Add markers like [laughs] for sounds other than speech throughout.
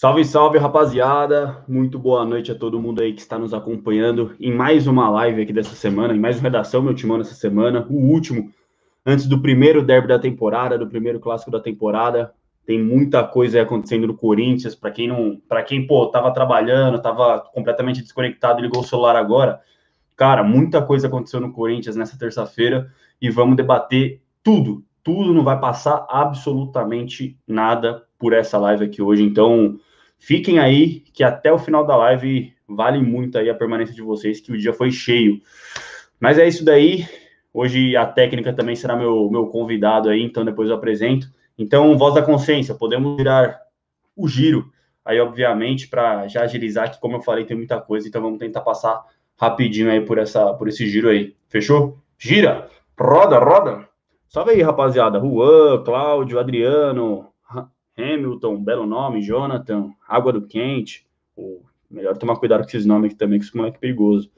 Salve, salve, rapaziada! Muito boa noite a todo mundo aí que está nos acompanhando em mais uma live aqui dessa semana, em mais uma redação, meu timão, nessa semana, o último, antes do primeiro derby da temporada, do primeiro clássico da temporada. Tem muita coisa acontecendo no Corinthians, para quem não, para quem, pô, tava trabalhando, tava completamente desconectado ligou o celular agora. Cara, muita coisa aconteceu no Corinthians nessa terça-feira e vamos debater tudo, tudo, não vai passar absolutamente nada por essa live aqui hoje. Então, Fiquem aí, que até o final da live vale muito aí a permanência de vocês, que o dia foi cheio. Mas é isso daí. Hoje a técnica também será meu, meu convidado aí, então depois eu apresento. Então, voz da consciência, podemos virar o giro aí, obviamente, para já agilizar, que como eu falei, tem muita coisa, então vamos tentar passar rapidinho aí por, essa, por esse giro aí. Fechou? Gira! Roda, roda! Salve aí, rapaziada. Juan, Cláudio, Adriano, Hamilton, belo nome, Jonathan, Água do Quente. Pô, melhor tomar cuidado com esses nomes aqui também, que isso é perigoso.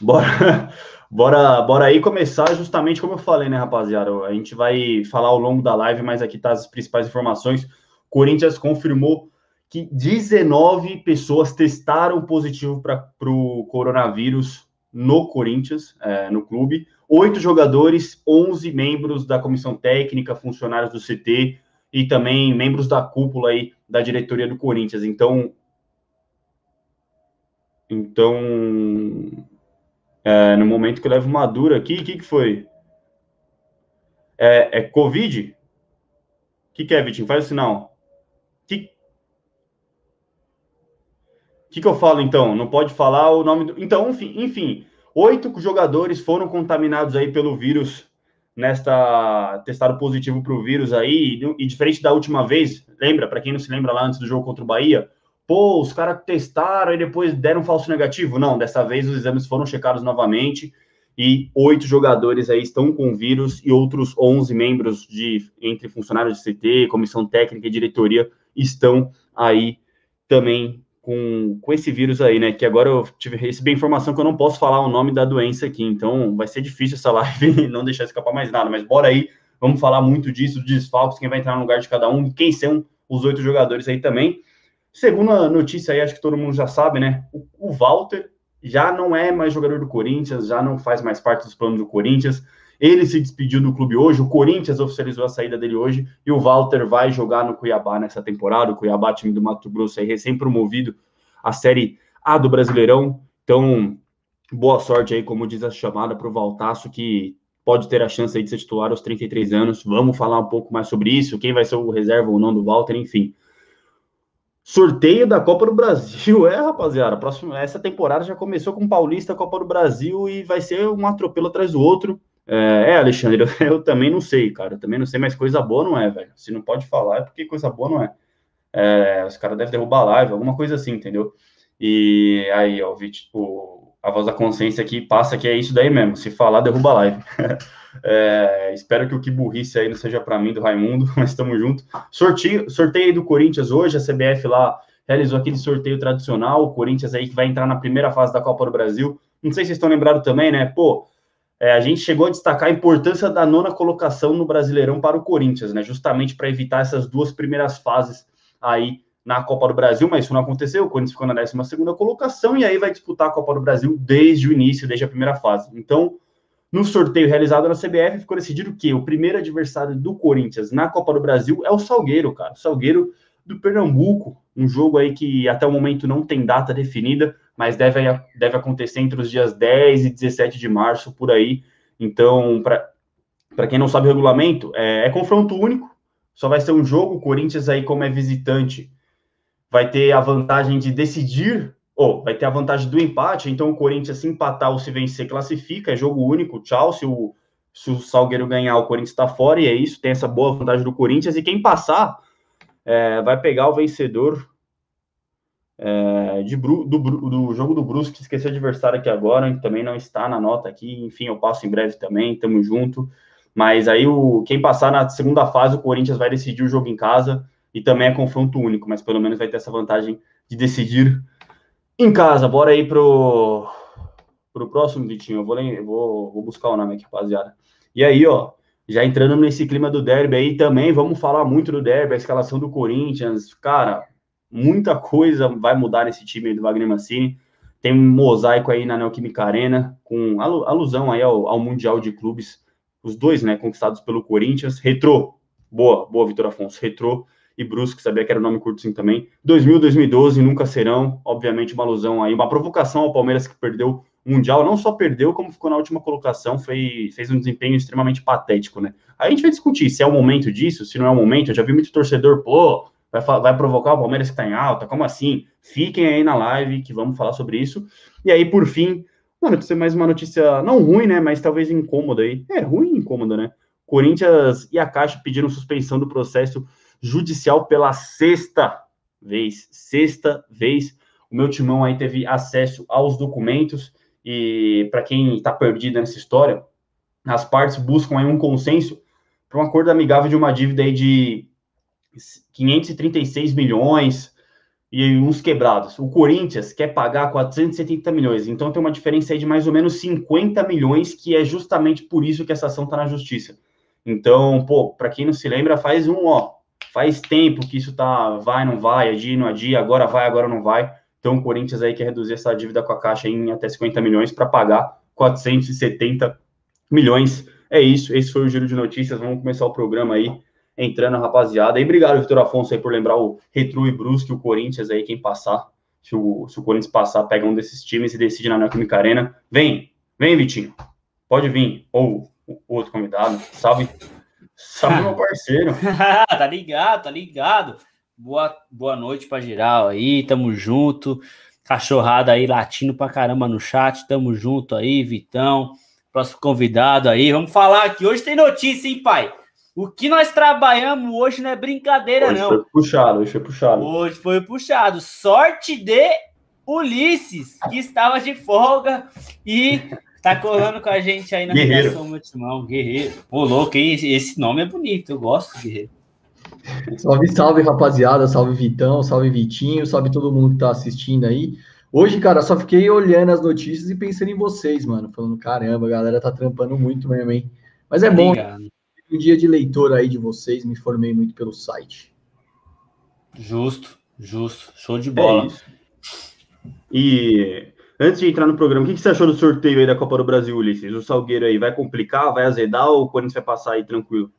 Bora, [laughs] bora, bora aí começar justamente como eu falei, né, rapaziada? A gente vai falar ao longo da live, mas aqui tá as principais informações. Corinthians confirmou que 19 pessoas testaram positivo para o coronavírus no Corinthians, é, no clube. Oito jogadores, 11 membros da comissão técnica, funcionários do CT, e também membros da cúpula aí da diretoria do Corinthians. Então, então é, no momento que eu levo uma dura aqui, o que, que foi? É, é Covid? O que, que é, Vitinho? Faz o sinal. O que, que, que eu falo então? Não pode falar o nome do. Então, enfim, enfim, oito jogadores foram contaminados aí pelo vírus nesta testado positivo para o vírus aí, e, diferente da última vez, lembra, para quem não se lembra lá antes do jogo contra o Bahia, pô, os caras testaram e depois deram um falso negativo. Não, dessa vez os exames foram checados novamente e oito jogadores aí estão com vírus e outros 11 membros de entre funcionários de CT, comissão técnica e diretoria estão aí também com, com esse vírus aí, né? Que agora eu tive, recebi informação que eu não posso falar o nome da doença aqui, então vai ser difícil essa [laughs] live não deixar escapar mais nada. Mas bora aí, vamos falar muito disso, dos desfalques, quem vai entrar no lugar de cada um, quem são os oito jogadores aí também. Segunda notícia aí, acho que todo mundo já sabe, né? O, o Walter já não é mais jogador do Corinthians, já não faz mais parte dos planos do Corinthians. Ele se despediu do clube hoje, o Corinthians oficializou a saída dele hoje e o Walter vai jogar no Cuiabá nessa temporada. O Cuiabá, time do Mato Grosso, recém-promovido à Série A do Brasileirão. Então, boa sorte aí, como diz a chamada, para o Valtaço, que pode ter a chance de ser titular aos 33 anos. Vamos falar um pouco mais sobre isso, quem vai ser o reserva ou não do Walter, enfim. Sorteio da Copa do Brasil, [laughs] é, rapaziada. Próximo, essa temporada já começou com Paulista, Copa do Brasil e vai ser um atropelo atrás do outro. É, é, Alexandre, eu, [laughs] eu, também não sei, cara. Eu também não sei, mas coisa boa não é, velho. Se não pode falar, é porque coisa boa não é. é os caras devem derrubar a live, alguma coisa assim, entendeu? E aí, ó, o, a voz da consciência aqui passa que é isso daí mesmo. Se falar, derruba a live. [laughs] é, espero que o que burrice aí não seja para mim, do Raimundo, [laughs] mas estamos juntos. Sorteio, sorteio do Corinthians hoje, a CBF lá realizou aquele sorteio tradicional. O Corinthians aí que vai entrar na primeira fase da Copa do Brasil. Não sei se vocês estão lembrados também, né? Pô, é, a gente chegou a destacar a importância da nona colocação no Brasileirão para o Corinthians, né? Justamente para evitar essas duas primeiras fases aí na Copa do Brasil, mas isso não aconteceu. O Corinthians ficou na 12 colocação e aí vai disputar a Copa do Brasil desde o início, desde a primeira fase. Então, no sorteio realizado na CBF, ficou decidido que o primeiro adversário do Corinthians na Copa do Brasil é o Salgueiro, cara. O Salgueiro do Pernambuco, um jogo aí que até o momento não tem data definida, mas deve, deve acontecer entre os dias 10 e 17 de março, por aí. Então, para quem não sabe o regulamento, é, é, confronto único, só vai ser um jogo. O Corinthians, aí, como é visitante, vai ter a vantagem de decidir, ou vai ter a vantagem do empate. Então, o Corinthians, se empatar ou se vencer, classifica, é jogo único. Tchau. Se o, se o Salgueiro ganhar, o Corinthians está fora, e é isso, tem essa boa vantagem do Corinthians. E quem passar é, vai pegar o vencedor é, de, do, do, jogo do Brusque, esqueci o adversário aqui agora, também não está na nota aqui, enfim, eu passo em breve também, tamo junto. Mas aí o quem passar na segunda fase, o Corinthians vai decidir o jogo em casa e também é confronto único, mas pelo menos vai ter essa vantagem de decidir em casa. Bora aí pro, pro próximo, Vitinho. Eu vou, eu vou, vou buscar o nome aqui, rapaziada. E aí, ó, já entrando nesse clima do derby aí também, vamos falar muito do derby, a escalação do Corinthians. Cara, muita coisa vai mudar nesse time do Wagner Mancini. Tem um mosaico aí na Neoquímica Arena, com alusão aí ao, ao Mundial de Clubes, os dois, né, conquistados pelo Corinthians. Retrô, boa, boa, Vitor Afonso. Retrô e Brusque, sabia que era o nome curto sim também. 2000, 2012 nunca serão, obviamente uma alusão aí, uma provocação ao Palmeiras que perdeu o Mundial, não só perdeu, como ficou na última colocação, foi, fez um desempenho extremamente patético, né? Aí a gente vai discutir se é o momento disso, se não é o momento, eu já vi muito torcedor, pô, vai, vai provocar o Palmeiras que tá em alta, como assim? Fiquem aí na live que vamos falar sobre isso. E aí, por fim, uma notícia, mais uma notícia não ruim, né, mas talvez incômoda aí. É, ruim e incômoda, né? Corinthians e a Caixa pediram suspensão do processo judicial pela sexta vez. Sexta vez. O meu timão aí teve acesso aos documentos e para quem está perdido nessa história, as partes buscam aí um consenso para um acordo amigável de uma dívida aí de 536 milhões e uns quebrados. O Corinthians quer pagar 470 milhões, então tem uma diferença aí de mais ou menos 50 milhões, que é justamente por isso que essa ação está na justiça. Então, pô, para quem não se lembra, faz um, ó, Faz tempo que isso tá, vai, não vai, adia, não adia, agora vai, agora não vai. Então o Corinthians aí quer reduzir essa dívida com a Caixa em até 50 milhões para pagar 470 milhões. É isso, esse foi o giro de notícias. Vamos começar o programa aí, entrando, rapaziada. E obrigado, Vitor Afonso, aí por lembrar o Retro e Brusque, o Corinthians aí, quem passar. Se o, se o Corinthians passar, pega um desses times e decide na Neoquímica Arena. Vem, vem, Vitinho. Pode vir. Ou o outro convidado. Salve Salve, meu parceiro. [laughs] tá ligado, tá ligado. Boa, boa noite pra geral aí, tamo junto. Cachorrada aí latindo pra caramba no chat, tamo junto aí, Vitão. Próximo convidado aí, vamos falar aqui. Hoje tem notícia, hein, pai? O que nós trabalhamos hoje não é brincadeira, hoje não. Foi puxado, hoje foi puxado. Hoje foi puxado. Sorte de Ulisses, que estava de folga e Tá colando com a gente aí na Guerreiro. Multimão, Guerreiro. Pô, louco, hein? Esse nome é bonito, eu gosto, Guerreiro. Salve, salve, rapaziada. Salve, Vitão. Salve, Vitinho. Salve todo mundo que tá assistindo aí. Hoje, cara, só fiquei olhando as notícias e pensando em vocês, mano. Falando, caramba, a galera tá trampando muito mesmo, hein? Mas é bom. Um dia de leitor aí de vocês, me informei muito pelo site. Justo, justo. Show de bola. É e Antes de entrar no programa, o que você achou do sorteio aí da Copa do Brasil, Ulisses? O Salgueiro aí vai complicar, vai azedar ou o Corinthians vai passar aí tranquilo?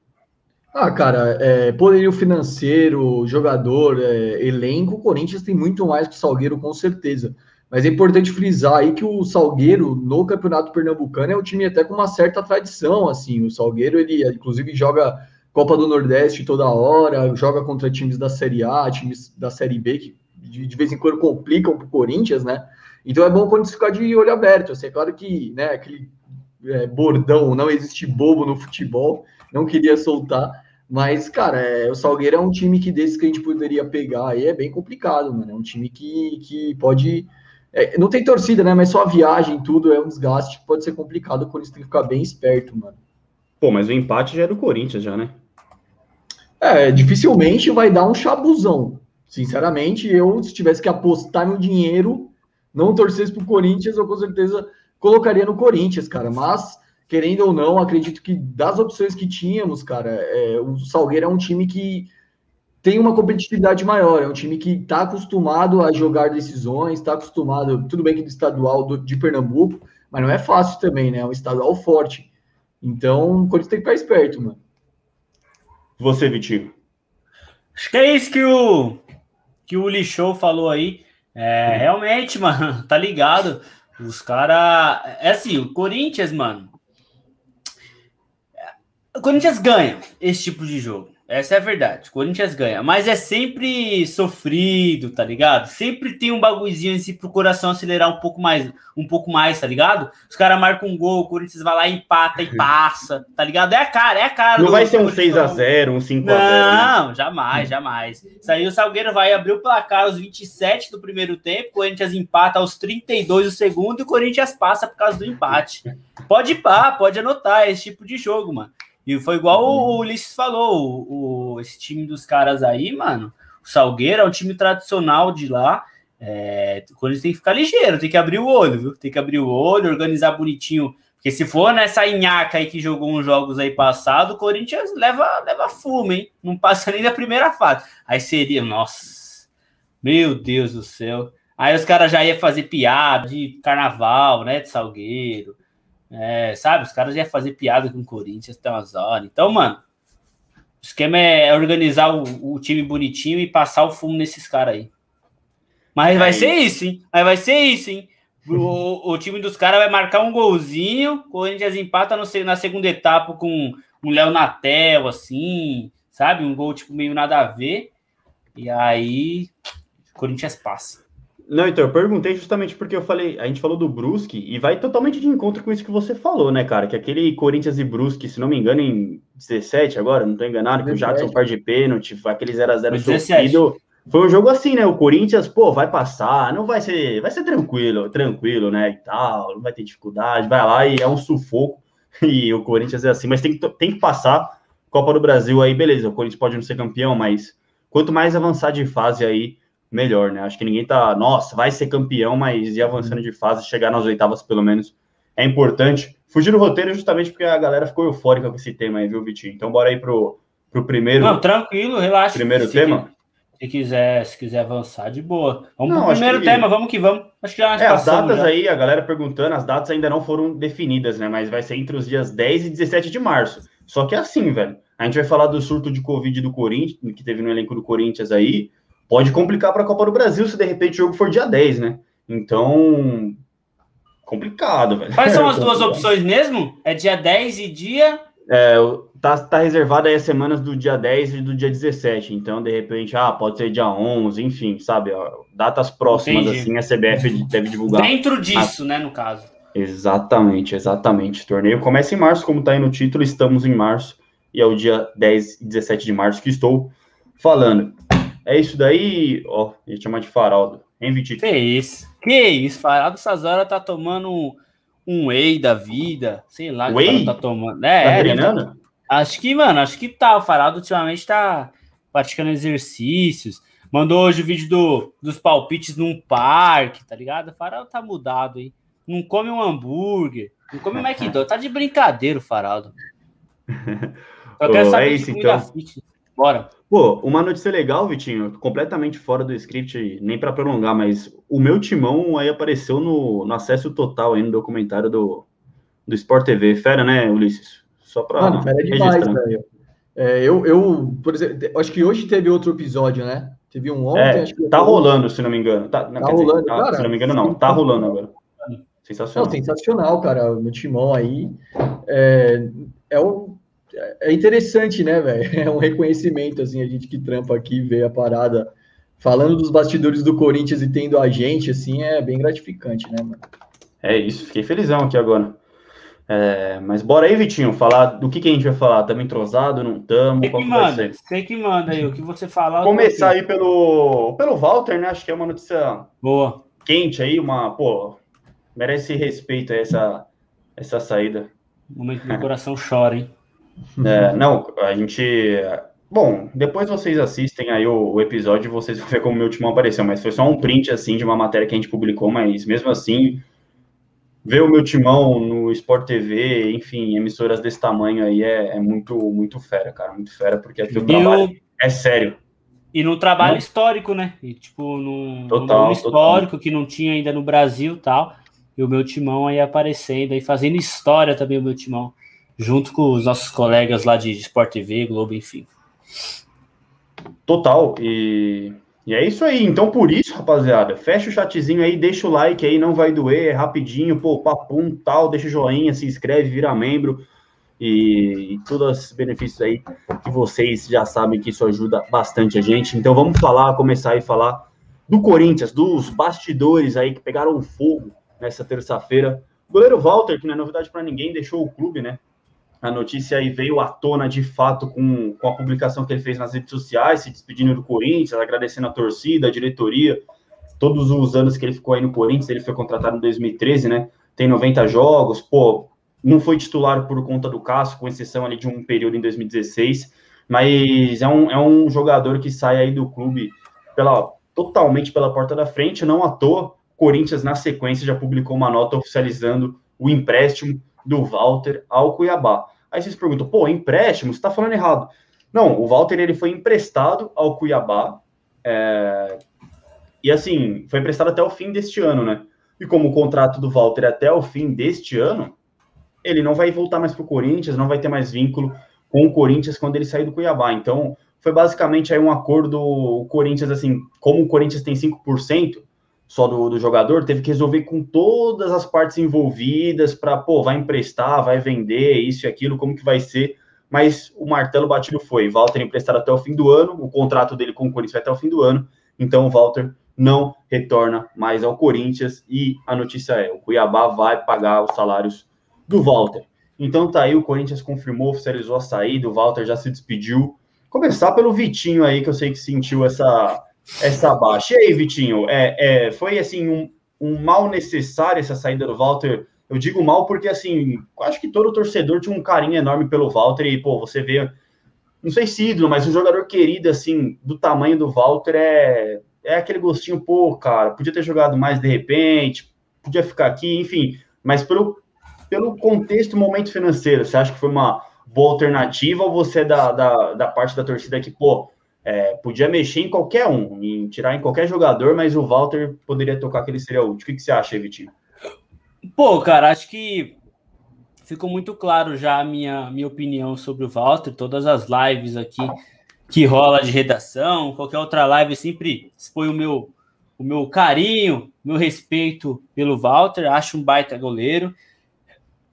Ah, cara, é, poderio financeiro, jogador, é, elenco, o Corinthians tem muito mais que o Salgueiro, com certeza. Mas é importante frisar aí que o Salgueiro, no Campeonato Pernambucano, é um time até com uma certa tradição, assim. O Salgueiro, ele inclusive joga Copa do Nordeste toda hora, joga contra times da Série A, times da Série B, que de, vez em quando complicam para o Corinthians, né? Então é bom quando ficar de olho aberto. Assim, é claro que né, aquele é, bordão, não existe bobo no futebol, não queria soltar. Mas, cara, é, o Salgueiro é um time que desses que a gente poderia pegar aí é bem complicado, mano. É um time que, que pode. É, não tem torcida, né? Mas só a viagem, tudo é um desgaste que pode ser complicado, por isso tem que ficar bem esperto, mano. Pô, mas o empate já é do Corinthians, já, né? É, dificilmente vai dar um chabuzão. Sinceramente, eu, se tivesse que apostar meu dinheiro, não torcesse para o Corinthians, eu com certeza colocaria no Corinthians, cara. Mas, querendo ou não, acredito que das opções que tínhamos, cara, é, o Salgueiro é um time que tem uma competitividade maior, é um time que está acostumado a jogar decisões, está acostumado, tudo bem que do estadual do, de Pernambuco, mas não é fácil também, né? É um estadual forte. Então, o Corinthians tem que ficar esperto, mano. Você, Vitinho. Acho que é isso que o, que o Lixou falou aí. É, realmente, [laughs] mano, tá ligado? Os caras. É assim, o Corinthians, mano. O Corinthians ganha esse tipo de jogo. Essa é a verdade. Corinthians ganha, mas é sempre sofrido, tá ligado? Sempre tem um bagulhozinho assim pro coração acelerar um pouco mais, um pouco mais, tá ligado? Os caras marcam um gol, o Corinthians vai lá, empata e [laughs] passa, tá ligado? É a cara, é a cara. Não vai ser um 6x0, um 5x0. Né? Não, né? jamais, jamais. Isso aí o Salgueiro vai abrir o placar aos 27 do primeiro tempo, o Corinthians empata aos 32 do segundo e o Corinthians passa por causa do empate. Pode ir pá, pode anotar esse tipo de jogo, mano. E foi igual o Ulisses falou, o, o, esse time dos caras aí, mano, o Salgueiro é um time tradicional de lá, é, o Corinthians tem que ficar ligeiro, tem que abrir o olho, viu? Tem que abrir o olho, organizar bonitinho, porque se for nessa inhaca aí que jogou uns jogos aí passado, o Corinthians leva, leva fumo, hein? Não passa nem da primeira fase. Aí seria, nossa, Meu Deus do céu. Aí os caras já iam fazer piada de carnaval, né? De Salgueiro. É, sabe? Os caras iam fazer piada com o Corinthians até umas horas. Então, mano, o esquema é organizar o, o time bonitinho e passar o fumo nesses caras aí. Mas é vai isso. ser isso, hein? Mas vai ser isso, hein? O, o time dos caras vai marcar um golzinho, o Corinthians empata no, na segunda etapa com um Léo Natel, assim, sabe? Um gol, tipo, meio nada a ver. E aí, o Corinthians passa. Não, então, eu perguntei justamente porque eu falei, a gente falou do Brusque e vai totalmente de encontro com isso que você falou, né, cara? Que aquele Corinthians e Brusque, se não me engano, em 17 agora, não tô enganado, que o Jadson par de pênalti, aquele 0x0 sofrido. Foi um jogo assim, né? O Corinthians, pô, vai passar, não vai ser, vai ser tranquilo, tranquilo, né? E tal, não vai ter dificuldade, vai lá e é um sufoco. [laughs] E o Corinthians é assim, mas tem que, tem que passar. Copa do Brasil aí, beleza, o Corinthians pode não ser campeão, mas quanto mais avançar de fase aí, melhor, né? Acho que ninguém tá, nossa, vai ser campeão, mas ir avançando de fase, chegar nas oitavas pelo menos, é importante. Fugir do roteiro justamente porque a galera ficou eufórica com esse tema aí, viu, Vitinho? Então bora aí pro, pro primeiro. Não, tranquilo, relaxa. Primeiro tema. Se quiser, se quiser avançar, de boa. Vamos não, pro primeiro que... tema, vamos que vamos. Acho que já é, as datas já. aí, a galera perguntando, as datas ainda não foram definidas, né? Mas vai ser entre os dias 10 e 17 de março. Só que é assim, velho. A gente vai falar do surto de Covid do Corinthians, que teve no elenco do Corinthians aí. Pode complicar para a Copa do Brasil se de repente o jogo for dia 10, né? Então, complicado, velho. Quais são as duas opções mesmo? É dia 10 e dia é, tá, tá reservado aí as semanas do dia 10 e do dia 17. Então, de repente, ah, pode ser dia 11, enfim, sabe? Ó, datas próximas, Entendi. assim, a CBF deve divulgar. Dentro disso, ah, né, no caso. Exatamente, exatamente. O torneio começa em março, como tá aí no título, estamos em março. E é o dia 10 e 17 de março que estou falando. É isso daí, ó, ia chamar de Faraldo. Hein, Vitinho? Que isso? Que isso? Faraldo Sazora tá tomando um whey da vida, sei lá, whey? tá tomando. É, tá é treinando? Tá... Acho que, mano, acho que tá. O Farado ultimamente tá praticando exercícios. Mandou hoje o vídeo do, dos palpites num parque, tá ligado? O Faraldo tá mudado aí. Não come um hambúrguer, não come um [laughs] McDonald's. Tá de brincadeira o Faraldo. [laughs] Eu quero saber é isso, então. Fit. Bora. Pô, uma notícia legal, Vitinho, completamente fora do script, nem para prolongar, mas o meu timão aí apareceu no, no acesso total aí no documentário do, do Sport TV. Fera, né, Ulisses? Só para Mano, fera demais, velho. É, eu, eu, por exemplo, acho que hoje teve outro episódio, né? Teve um ontem, é, acho que tá rolando, se não me engano. Tá, não, tá rolando, dizer, tá, cara, Se não me engano, não. Tá rolando agora. Sensacional. Não, sensacional, cara. O meu timão aí é, é um é interessante, né, velho? [laughs] É um reconhecimento, assim, a gente que trampa aqui, vê a parada falando dos bastidores do Corinthians e tendo a gente, assim, é bem gratificante, né, mano? É isso, fiquei felizão aqui agora. É, mas bora aí, Vitinho, falar do que, que a gente vai falar. Estamos entrosados, não estamos? Você que manda, você que manda aí, o que você falar. Começar aí pelo, pelo Walter, né? Acho que é uma notícia boa, quente aí, uma, pô, merece respeito essa, essa saída. O momento que meu coração chora, hein? É, não, a gente. Bom, depois vocês assistem aí o, o episódio e vocês vão ver como o meu timão apareceu, mas foi só um print assim de uma matéria que a gente publicou, mas mesmo assim, ver o meu timão no Sport TV, enfim, emissoras desse tamanho aí é, é muito, muito fera, cara, muito fera, porque é teu trabalho é sério. E no trabalho não. histórico, né? E, tipo, no, total, no histórico total. que não tinha ainda no Brasil tal. E o meu timão aí aparecendo aí, fazendo história também o meu timão junto com os nossos colegas lá de Sport TV, Globo, enfim. Total, e, e é isso aí. Então, por isso, rapaziada, fecha o chatzinho aí, deixa o like aí, não vai doer, é rapidinho, pô, papum, tal, deixa o joinha, se inscreve, vira membro e, e todos os benefícios aí que vocês já sabem que isso ajuda bastante a gente. Então, vamos falar, começar aí a falar do Corinthians, dos bastidores aí que pegaram fogo nessa terça-feira. O goleiro Walter, que não é novidade para ninguém, deixou o clube, né? A notícia aí veio à tona de fato com, com a publicação que ele fez nas redes sociais, se despedindo do Corinthians, agradecendo a torcida, a diretoria, todos os anos que ele ficou aí no Corinthians, ele foi contratado em 2013, né? Tem 90 jogos, pô, não foi titular por conta do Cássio, com exceção ali de um período em 2016, mas é um, é um jogador que sai aí do clube pela, totalmente pela porta da frente, não à toa, Corinthians na sequência já publicou uma nota oficializando o empréstimo do Walter ao Cuiabá. Aí vocês perguntam, pô, empréstimo, você está falando errado. Não, o Walter ele foi emprestado ao Cuiabá, é, E assim, foi emprestado até o fim deste ano, né? E como o contrato do Walter é até o fim deste ano, ele não vai voltar mais para o Corinthians, não vai ter mais vínculo com o Corinthians quando ele sair do Cuiabá. Então, foi basicamente aí um acordo, o Corinthians, assim, como o Corinthians tem 5% só do, do jogador, teve que resolver com todas as partes envolvidas para, pô, vai emprestar, vai vender, isso e aquilo, como que vai ser. Mas o martelo batido foi, Walter emprestado até o fim do ano, o contrato dele com o Corinthians vai até o fim do ano, então o Walter não retorna mais ao Corinthians e a notícia é, o Cuiabá vai pagar os salários do Walter. Então tá aí, o Corinthians confirmou, oficializou a saída, o Walter já se despediu. Começar pelo Vitinho aí, que eu sei que sentiu essa, essa baixa. E aí, Vitinho, é, é, foi assim um, um mal necessário essa saída do Walter? Eu digo mal porque, assim, acho que todo torcedor tinha um carinho enorme pelo Walter e, pô, você vê, não sei se ídolo, mas um jogador querido, assim, do tamanho do Walter é, é aquele gostinho, pô, cara, podia ter jogado mais de repente, podia ficar aqui, enfim, mas pelo, pelo contexto, momento financeiro, você acha que foi uma boa alternativa ou você é da, da, da parte da torcida que, pô, é, podia mexer em qualquer um, em tirar em qualquer jogador, mas o Walter poderia tocar que ele seria útil. O que, que você acha, Vitinho? Pô, cara, acho que ficou muito claro já a minha, minha opinião sobre o Walter, todas as lives aqui que rola de redação, qualquer outra live, sempre expõe o meu, o meu carinho, meu respeito pelo Walter, acho um baita goleiro.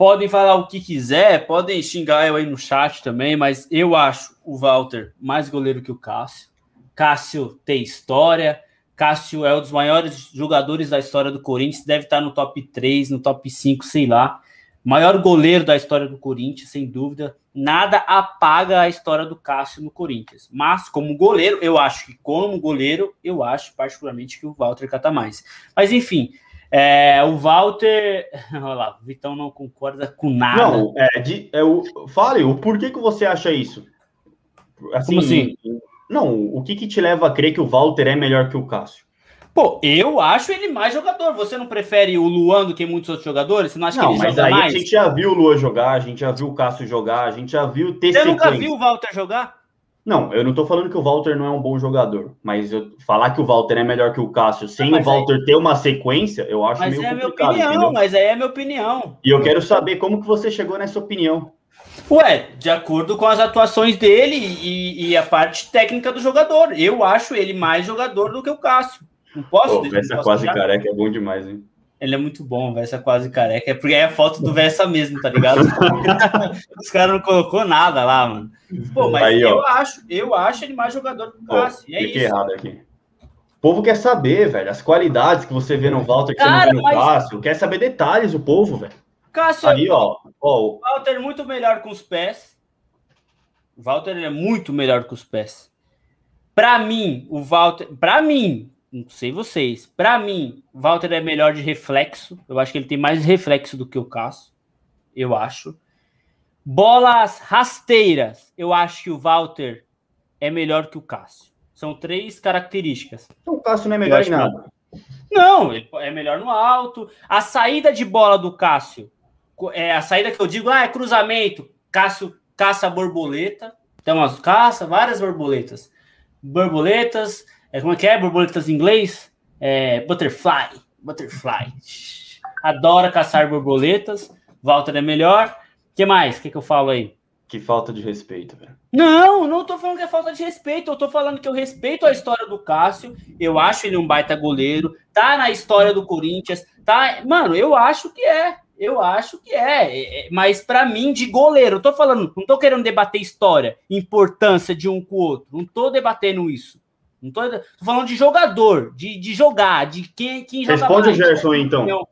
Podem falar o que quiser, podem xingar eu aí no chat também, mas eu acho o Walter mais goleiro que o Cássio. Cássio tem história. Cássio é um dos maiores jogadores da história do Corinthians, deve estar no top 3, no top 5, sei lá. Maior goleiro da história do Corinthians, sem dúvida. Nada apaga a história do Cássio no Corinthians. Mas, como goleiro, eu acho que, como goleiro, eu acho particularmente que o Walter cata mais. Mas, enfim, é, o Walter. [laughs] Olha lá, o Vitão não concorda com nada. Não, é, de, é o, fale, o porquê que você acha isso? Assim, Como assim? Não, o que, que te leva a crer que o Walter é melhor que o Cássio? Pô, eu acho ele mais jogador. Você não prefere o Luan do que muitos outros jogadores? Você não acha não, que ele mas joga aí mais? a gente já viu o Luan jogar, a gente já viu o Cássio jogar, a gente já viu ter Você nunca viu o Walter jogar? Não, eu não tô falando que o Walter não é um bom jogador, mas eu falar que o Walter é melhor que o Cássio sem Mas o Walter ter uma sequência, eu acho Mas meio é a minha complicado, opinião, entendeu? mas aí é a minha opinião. E eu quero saber como que você chegou nessa opinião. Ué, de acordo com as atuações dele e, e a parte técnica do jogador. Eu acho ele mais jogador do que o Cássio. Não posso? Pô, não essa posso quase negar. careca é bom demais, hein? Ele é muito bom, Versa quase careca. É porque é a foto do Versa mesmo, tá ligado? [laughs] Os caras não colocou nada lá, mano. Pô, mas Aí, ó. eu acho, eu acho ele mais jogador que o Pô, Cássio. E é isso. errado aqui. O povo quer saber, velho, as qualidades que você vê no Walter que Cara, você não vê no mas- Cássio. Quer saber detalhes, o povo, velho. Cássio Aí, ó, ó, O Walter é muito melhor com os pés. O Walter ele é muito melhor com os pés. Pra mim, o Walter. Pra mim, não sei vocês. Pra mim, o Walter é melhor de reflexo. Eu acho que ele tem mais reflexo do que o Cássio. Eu acho. Bolas rasteiras. Eu acho que o Walter é melhor que o Cássio. São três características. o Cássio não é melhor em nada. Não, ele é melhor no alto. A saída de bola do Cássio, é a saída que eu digo, ah, é cruzamento. Cássio caça borboleta. Tem umas caça, várias borboletas. Borboletas, é, como é que é? Borboletas em inglês? É, butterfly. Butterfly. Adora caçar borboletas. Walter é melhor. O que mais? O que, que eu falo aí? Que falta de respeito, velho. Não, não tô falando que é falta de respeito. Eu tô falando que eu respeito a história do Cássio. Eu acho ele um baita goleiro. Tá na história do Corinthians. Tá, mano, eu acho que é. Eu acho que é. É, é, Mas pra mim, de goleiro, eu tô falando, não tô querendo debater história, importância de um com o outro. Não tô debatendo isso. Não tô, tô falando de jogador, de, de jogar, de quem, quem joga Responde o mais. Gerson então.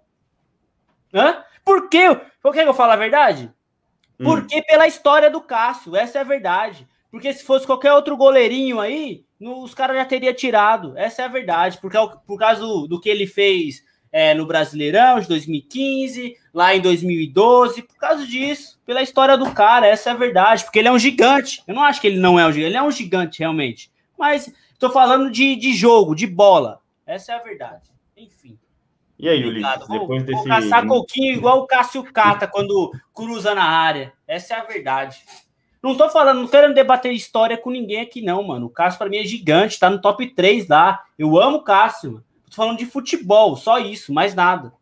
Hã? Por quê? Por que eu falo a verdade? Hum. Porque pela história do Cássio, essa é a verdade. Porque se fosse qualquer outro goleirinho aí, no- os caras já teriam tirado. Essa é a verdade. Por, cau- por causa do, do que ele fez é, no Brasileirão de 2015, lá em 2012, por causa disso, pela história do cara, essa é a verdade. Porque ele é um gigante. Eu não acho que ele não é um gigante, ele é um gigante realmente. Mas tô falando de, de jogo, de bola. Essa é a verdade. Enfim. E aí, Obrigado. Ulisses, Vou, depois vou desse. caçar coquinho igual o Cássio Cata quando cruza na área. Essa é a verdade. Não tô falando, não quero debater história com ninguém aqui, não, mano. O Cássio, pra mim, é gigante, tá no top 3 lá. Eu amo o Cássio, mano. Tô falando de futebol, só isso, mais nada.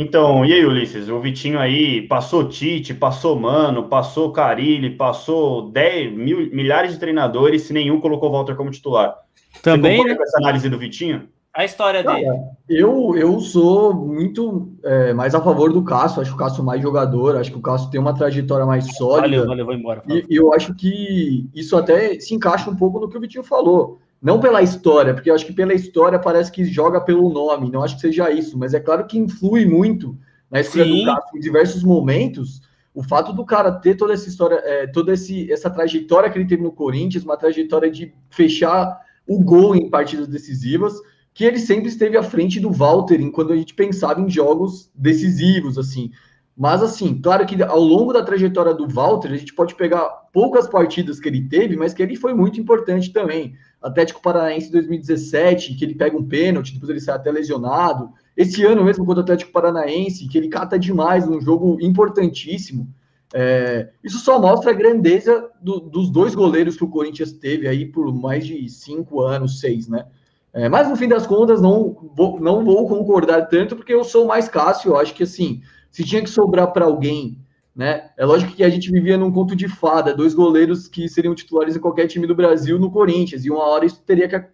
Então, e aí, Ulisses? O Vitinho aí passou Tite, passou Mano, passou Carilli, passou 10 mil, milhares de treinadores, e nenhum colocou o Walter como titular. Também, né? com essa análise do Vitinho? A história dele. eu, eu sou muito é, mais a favor do Cássio, acho que o Cássio mais jogador, acho que o Cássio tem uma trajetória mais sólida. Valeu, valeu, vou embora. E, e eu acho que isso até se encaixa um pouco no que o Vitinho falou. Não pela história, porque eu acho que pela história parece que joga pelo nome, não acho que seja isso, mas é claro que influi muito na escolha Sim. do Cássio em diversos momentos. O fato do cara ter toda essa história, é, toda esse, essa trajetória que ele teve no Corinthians, uma trajetória de fechar o gol em partidas decisivas, que ele sempre esteve à frente do Walter quando a gente pensava em jogos decisivos, assim. Mas, assim, claro que ao longo da trajetória do Walter, a gente pode pegar poucas partidas que ele teve, mas que ele foi muito importante também. Atlético Paranaense 2017, que ele pega um pênalti, depois ele sai até lesionado. Esse ano mesmo contra o Atlético Paranaense, que ele cata demais num jogo importantíssimo. É, isso só mostra a grandeza do, dos dois goleiros que o Corinthians teve aí por mais de cinco anos, seis, né? É, mas no fim das contas, não vou, não vou concordar tanto, porque eu sou mais Cássio. Eu acho que assim, se tinha que sobrar para alguém, né? É lógico que a gente vivia num conto de fada, dois goleiros que seriam titulares em qualquer time do Brasil no Corinthians, e uma hora isso teria que,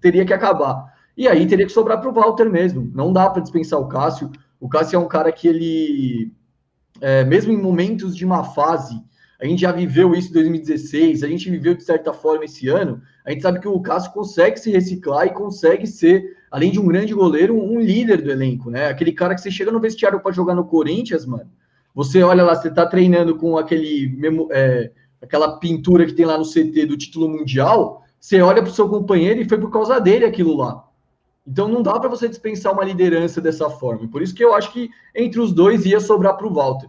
teria que acabar. E aí teria que sobrar para o Walter mesmo. Não dá para dispensar o Cássio. O Cássio é um cara que ele é, mesmo em momentos de má fase, a gente já viveu isso em 2016, a gente viveu de certa forma esse ano, a gente sabe que o Cássio consegue se reciclar e consegue ser, além de um grande goleiro, um líder do elenco, né? Aquele cara que você chega no vestiário para jogar no Corinthians, mano, você olha lá, você tá treinando com aquele é, aquela pintura que tem lá no CT do título mundial, você olha para o seu companheiro e foi por causa dele aquilo lá. Então não dá para você dispensar uma liderança dessa forma. Por isso que eu acho que entre os dois ia sobrar para o Walter.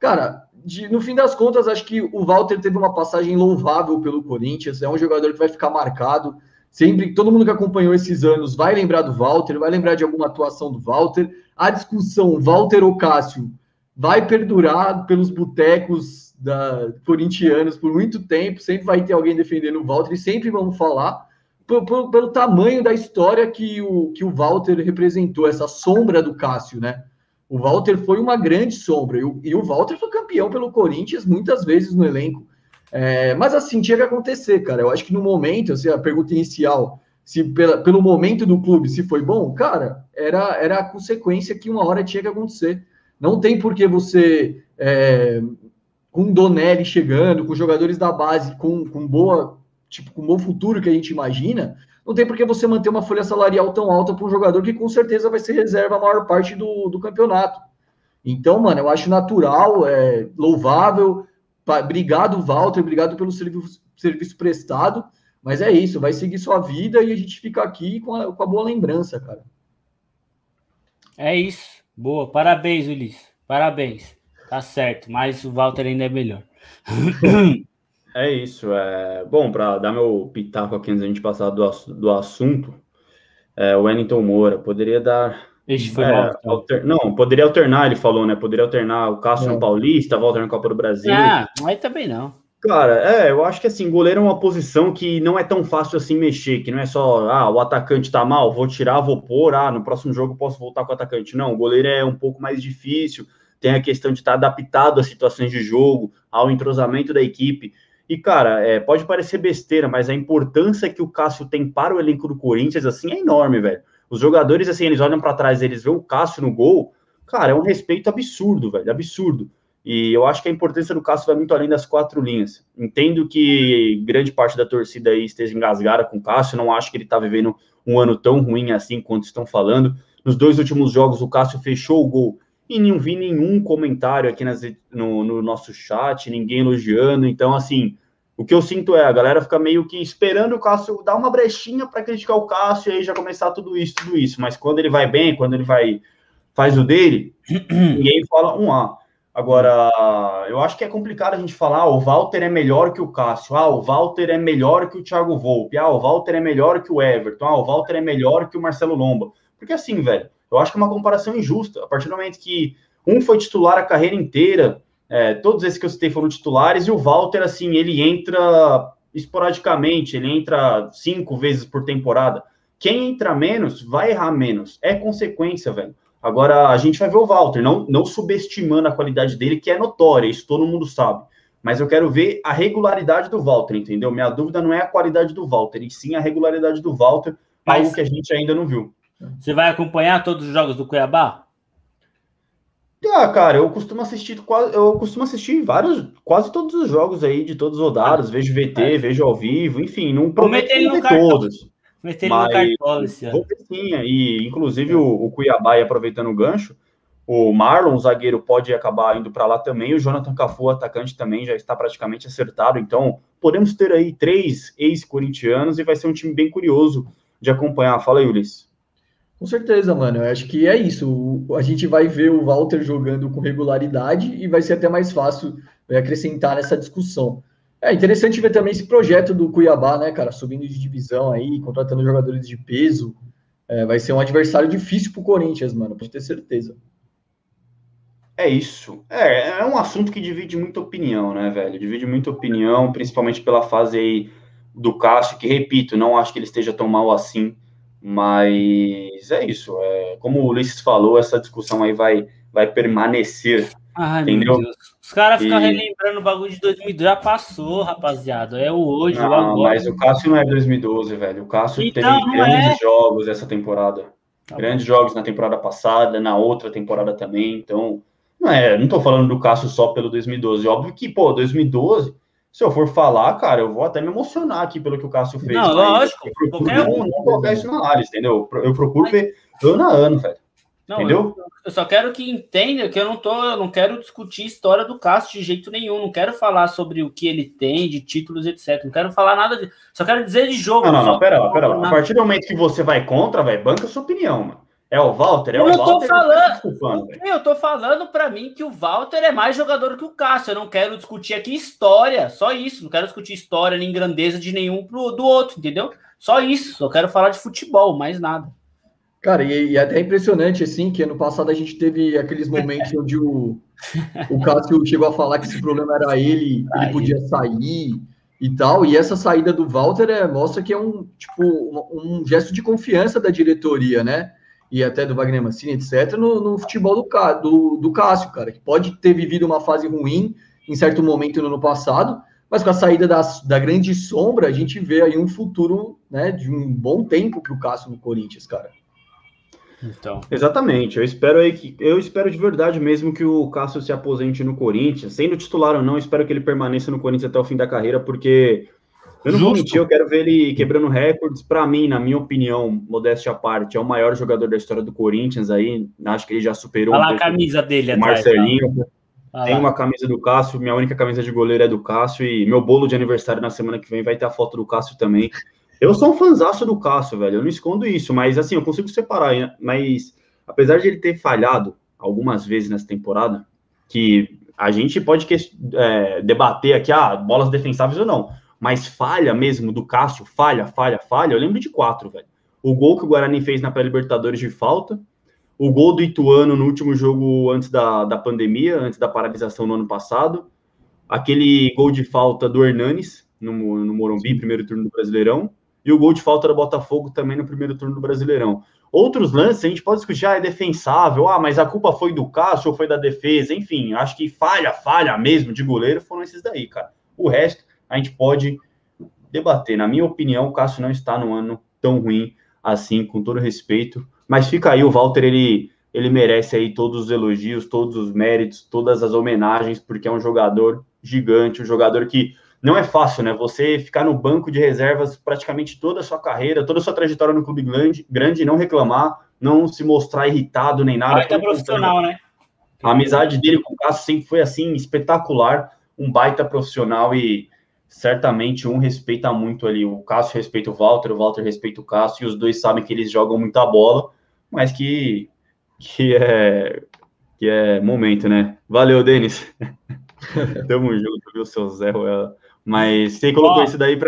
Cara, de, no fim das contas, acho que o Walter teve uma passagem louvável pelo Corinthians. É um jogador que vai ficar marcado. Sempre, todo mundo que acompanhou esses anos vai lembrar do Walter, vai lembrar de alguma atuação do Walter. A discussão Walter ou Cássio vai perdurar pelos botecos da corintianos por muito tempo. Sempre vai ter alguém defendendo o Walter e sempre vamos falar pelo tamanho da história que o, que o Walter representou, essa sombra do Cássio, né? O Walter foi uma grande sombra, e o, e o Walter foi campeão pelo Corinthians muitas vezes no elenco. É, mas assim, tinha que acontecer, cara. Eu acho que no momento, assim, a pergunta inicial, se pela, pelo momento do clube, se foi bom, cara, era, era a consequência que uma hora tinha que acontecer. Não tem por que você, é, com Donelli chegando, com jogadores da base com, com boa tipo, com bom futuro que a gente imagina, não tem por que você manter uma folha salarial tão alta para um jogador que com certeza vai ser reserva a maior parte do, do campeonato. Então, mano, eu acho natural, é, louvável. Obrigado, Walter, obrigado pelo serviço, serviço prestado. Mas é isso, vai seguir sua vida e a gente fica aqui com a, com a boa lembrança, cara. É isso. Boa. Parabéns, Ulisses. Parabéns. Tá certo, mas o Walter ainda é melhor. [coughs] É isso. É... Bom, para dar meu pitaco aqui antes da gente passar do, do assunto, é, o Wellington Moura poderia dar. Esse foi é, mal, alter... Não, poderia alternar, ele falou, né? Poderia alternar o Cássio no Paulista, Walter na Copa do Brasil. Ah, aí também não. Cara, é, eu acho que assim, goleiro é uma posição que não é tão fácil assim mexer, que não é só, ah, o atacante tá mal, vou tirar, vou pôr, ah, no próximo jogo posso voltar com o atacante. Não, o goleiro é um pouco mais difícil, tem a questão de estar adaptado às situações de jogo, ao entrosamento da equipe. E, cara, é, pode parecer besteira, mas a importância que o Cássio tem para o elenco do Corinthians, assim, é enorme, velho. Os jogadores, assim, eles olham para trás, eles veem o Cássio no gol, cara, é um respeito absurdo, velho, absurdo. E eu acho que a importância do Cássio vai muito além das quatro linhas. Entendo que grande parte da torcida aí esteja engasgada com o Cássio, não acho que ele tá vivendo um ano tão ruim assim quanto estão falando. Nos dois últimos jogos, o Cássio fechou o gol e não vi nenhum comentário aqui nas, no, no nosso chat, ninguém elogiando. Então, assim, o que eu sinto é a galera fica meio que esperando o Cássio dar uma brechinha para criticar o Cássio e aí já começar tudo isso, tudo isso. Mas quando ele vai bem, quando ele vai faz o dele, [clears throat] ninguém fala um A. Agora, eu acho que é complicado a gente falar, ah, o Walter é melhor que o Cássio, ah, o Walter é melhor que o Thiago Volpe, ah, o Walter é melhor que o Everton, ah, o Walter é melhor que o Marcelo Lomba. Porque assim, velho, eu acho que é uma comparação injusta. A partir do momento que um foi titular a carreira inteira, é, todos esses que eu citei foram titulares, e o Walter, assim, ele entra esporadicamente, ele entra cinco vezes por temporada. quem entra menos vai errar menos. É consequência, velho. Agora, a gente vai ver o Walter, não, não subestimando a qualidade dele, que é notória, isso todo mundo sabe. Mas eu quero ver a regularidade do Walter, entendeu? Minha dúvida não é a qualidade do Walter, e sim a regularidade do Walter, Mas algo que a gente ainda não viu. Você vai acompanhar todos os jogos do Cuiabá? Ah, cara, eu costumo assistir quase, eu costumo assistir vários, quase todos os jogos aí de todos os rodados, ah, vejo VT, é. vejo ao vivo, enfim, não prometo ver todos. Meter ele no cartola esse ano. Sim, e inclusive o, o Cuiabá, aproveitando o gancho, o Marlon, o zagueiro, pode acabar indo para lá também. O Jonathan Cafu, atacante, também já está praticamente acertado. Então, podemos ter aí três ex-corintianos e vai ser um time bem curioso de acompanhar. Fala aí, Ulisses. Com certeza, mano. Eu acho que é isso. A gente vai ver o Walter jogando com regularidade e vai ser até mais fácil acrescentar nessa discussão. É interessante ver também esse projeto do Cuiabá, né, cara, subindo de divisão aí, contratando jogadores de peso. É, vai ser um adversário difícil pro Corinthians, mano, pode ter certeza. É isso. É, é um assunto que divide muita opinião, né, velho? Divide muita opinião, principalmente pela fase aí do Cássio, que, repito, não acho que ele esteja tão mal assim, mas é isso. É, como o Ulisses falou, essa discussão aí vai, vai permanecer Ai, entendeu? Os caras ficam e... relembrando o bagulho de 2012. Já passou, rapaziada. É o hoje, não, o agora. Mas o Cássio não é 2012, velho. O Cássio então, teve grandes é... jogos essa temporada. Tá grandes bom. jogos na temporada passada, na outra temporada também. Então, não é. Não tô falando do Cássio só pelo 2012. Óbvio que, pô, 2012. Se eu for falar, cara, eu vou até me emocionar aqui pelo que o Cássio fez. Não, lógico. Eu procuro não, não colocar isso na análise, entendeu? Eu procuro mas... ver ano a ano, velho. Não, Entendeu? Eu, eu, só quero que entenda que eu não tô, eu não quero discutir história do Cássio de jeito nenhum. Não quero falar sobre o que ele tem de títulos, etc. Não quero falar nada de. Só quero dizer de jogo. Não, não, não, pera lá, pera lá. A partir do momento que você vai contra, vai, banca sua opinião, mano. É o Walter, é eu o Walter. Tô falando, eu tô falando para mim que o Walter é mais jogador que o Cássio. Eu não quero discutir aqui história, só isso. Não quero discutir história nem grandeza de nenhum pro, do outro, entendeu? Só isso. Só quero falar de futebol, mais nada. Cara, e, e é até impressionante, assim, que ano passado a gente teve aqueles momentos [laughs] onde o, o Cássio chegou a falar que esse problema era ele, ele podia sair e tal, e essa saída do Walter é, mostra que é um, tipo, um, um, gesto de confiança da diretoria, né? E até do Wagner Mancini, etc., no, no futebol do, do, do Cássio, cara, que pode ter vivido uma fase ruim em certo momento no ano passado, mas com a saída da, da grande sombra, a gente vê aí um futuro né, de um bom tempo para o Cássio no Corinthians, cara. Então. Exatamente. Eu espero aí que eu espero de verdade mesmo que o Cássio se aposente no Corinthians, sendo titular ou não, espero que ele permaneça no Corinthians até o fim da carreira, porque eu não Justo. vou mentir, eu quero ver ele quebrando recordes. Para mim, na minha opinião, modéstia à parte, é o maior jogador da história do Corinthians aí. Acho que ele já superou Olha um a camisa dele, o Marcelinho. Tem uma camisa do Cássio, minha única camisa de goleiro é do Cássio, e meu bolo de aniversário na semana que vem vai ter a foto do Cássio também. Eu sou um fanzaço do Cássio, velho. Eu não escondo isso, mas assim, eu consigo separar. Mas apesar de ele ter falhado algumas vezes nessa temporada, que a gente pode é, debater aqui, ah, bolas defensáveis ou não, mas falha mesmo do Cássio, falha, falha, falha. Eu lembro de quatro, velho. O gol que o Guarani fez na pré-Libertadores de falta, o gol do Ituano no último jogo antes da, da pandemia, antes da paralisação no ano passado, aquele gol de falta do Hernanes no, no Morumbi, primeiro turno do Brasileirão, e o gol de falta do Botafogo também no primeiro turno do Brasileirão. Outros lances a gente pode discutir, ah, é defensável, ah, mas a culpa foi do Cássio ou foi da defesa, enfim, acho que falha, falha mesmo de goleiro foram esses daí, cara. O resto a gente pode debater. Na minha opinião, o Cássio não está num ano tão ruim assim, com todo respeito, mas fica aí, o Walter, ele, ele merece aí todos os elogios, todos os méritos, todas as homenagens, porque é um jogador gigante, um jogador que não é fácil, né? Você ficar no banco de reservas praticamente toda a sua carreira, toda a sua trajetória no clube grande, grande não reclamar, não se mostrar irritado nem nada. Baita profissional, né? A amizade dele com o Cássio sempre foi assim, espetacular, um baita profissional e certamente um respeita muito ali. O Cássio respeita o Walter, o Walter respeita o Cássio, e os dois sabem que eles jogam muita bola, mas que, que, é, que é momento, né? Valeu, Denis. [laughs] Tamo junto, viu, seu Zé Ruela. Mas você colocou Ó, isso daí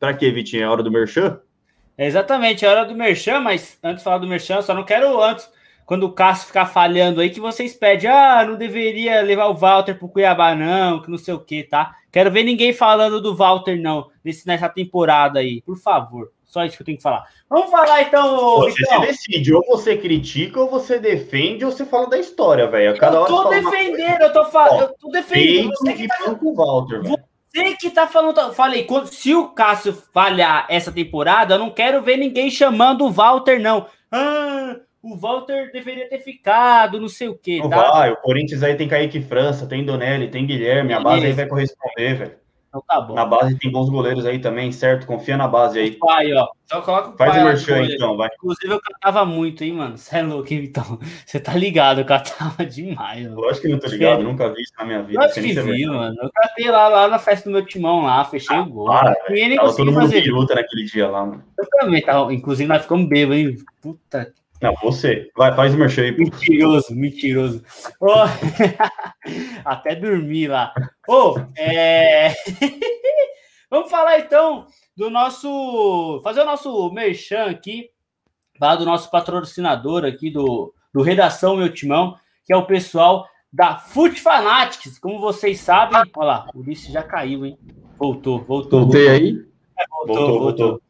para quê, Vitinho? É hora do Merchan? É exatamente, é hora do Merchan, mas antes de falar do Merchan, só não quero antes, quando o Cássio ficar falhando aí, que vocês pedem, ah, não deveria levar o Walter pro Cuiabá, não, que não sei o que, tá? Quero ver ninguém falando do Walter, não, nesse, nessa temporada aí, por favor. Só isso que eu tenho que falar. Vamos falar então, Você se decide, ou você critica, ou você defende, ou você fala da história, velho. Cada eu tô defendendo, eu tô falando, eu tô defendendo. Você que, tá... Walter, você que tá falando. Falei, quando, se o Cássio falhar essa temporada, eu não quero ver ninguém chamando o Walter, não. Ah, o Walter deveria ter ficado, não sei o quê. Não tá? vai, o Corinthians aí tem Kaique França, tem Donelli, tem Guilherme, a base aí vai corresponder, velho. Então tá bom. Na base tem bons goleiros aí também, certo? Confia na base aí. O pai, ó. Só coloca o Faz pai o merchan então, vai. Inclusive, eu catava muito, hein, mano. Você é louco, então. Você [laughs] tá ligado, eu catava [laughs] demais, mano. Lógico que não tô ligado, nunca vi isso na minha vida. Lógico que vi, mano. Eu catei lá, lá na festa do meu timão lá, fechei ah, o gol. Para, e nem tava todo mundo fazer. naquele dia lá, mano. Eu também tava, inclusive nós ficamos bêbados, hein. Puta não, você. Vai, faz o merchan aí. Mentiroso, mentiroso. Oh, [laughs] até dormir lá. Ô, oh, é... [laughs] Vamos falar então do nosso. Fazer o nosso merchan aqui, falar do nosso patrocinador aqui do, do Redação Meu Timão, que é o pessoal da Foot Fanatics. Como vocês sabem, olha lá, o Ulisses já caiu, hein? Voltou, voltou. Voltei voltou. aí? É, voltou, voltou, voltou.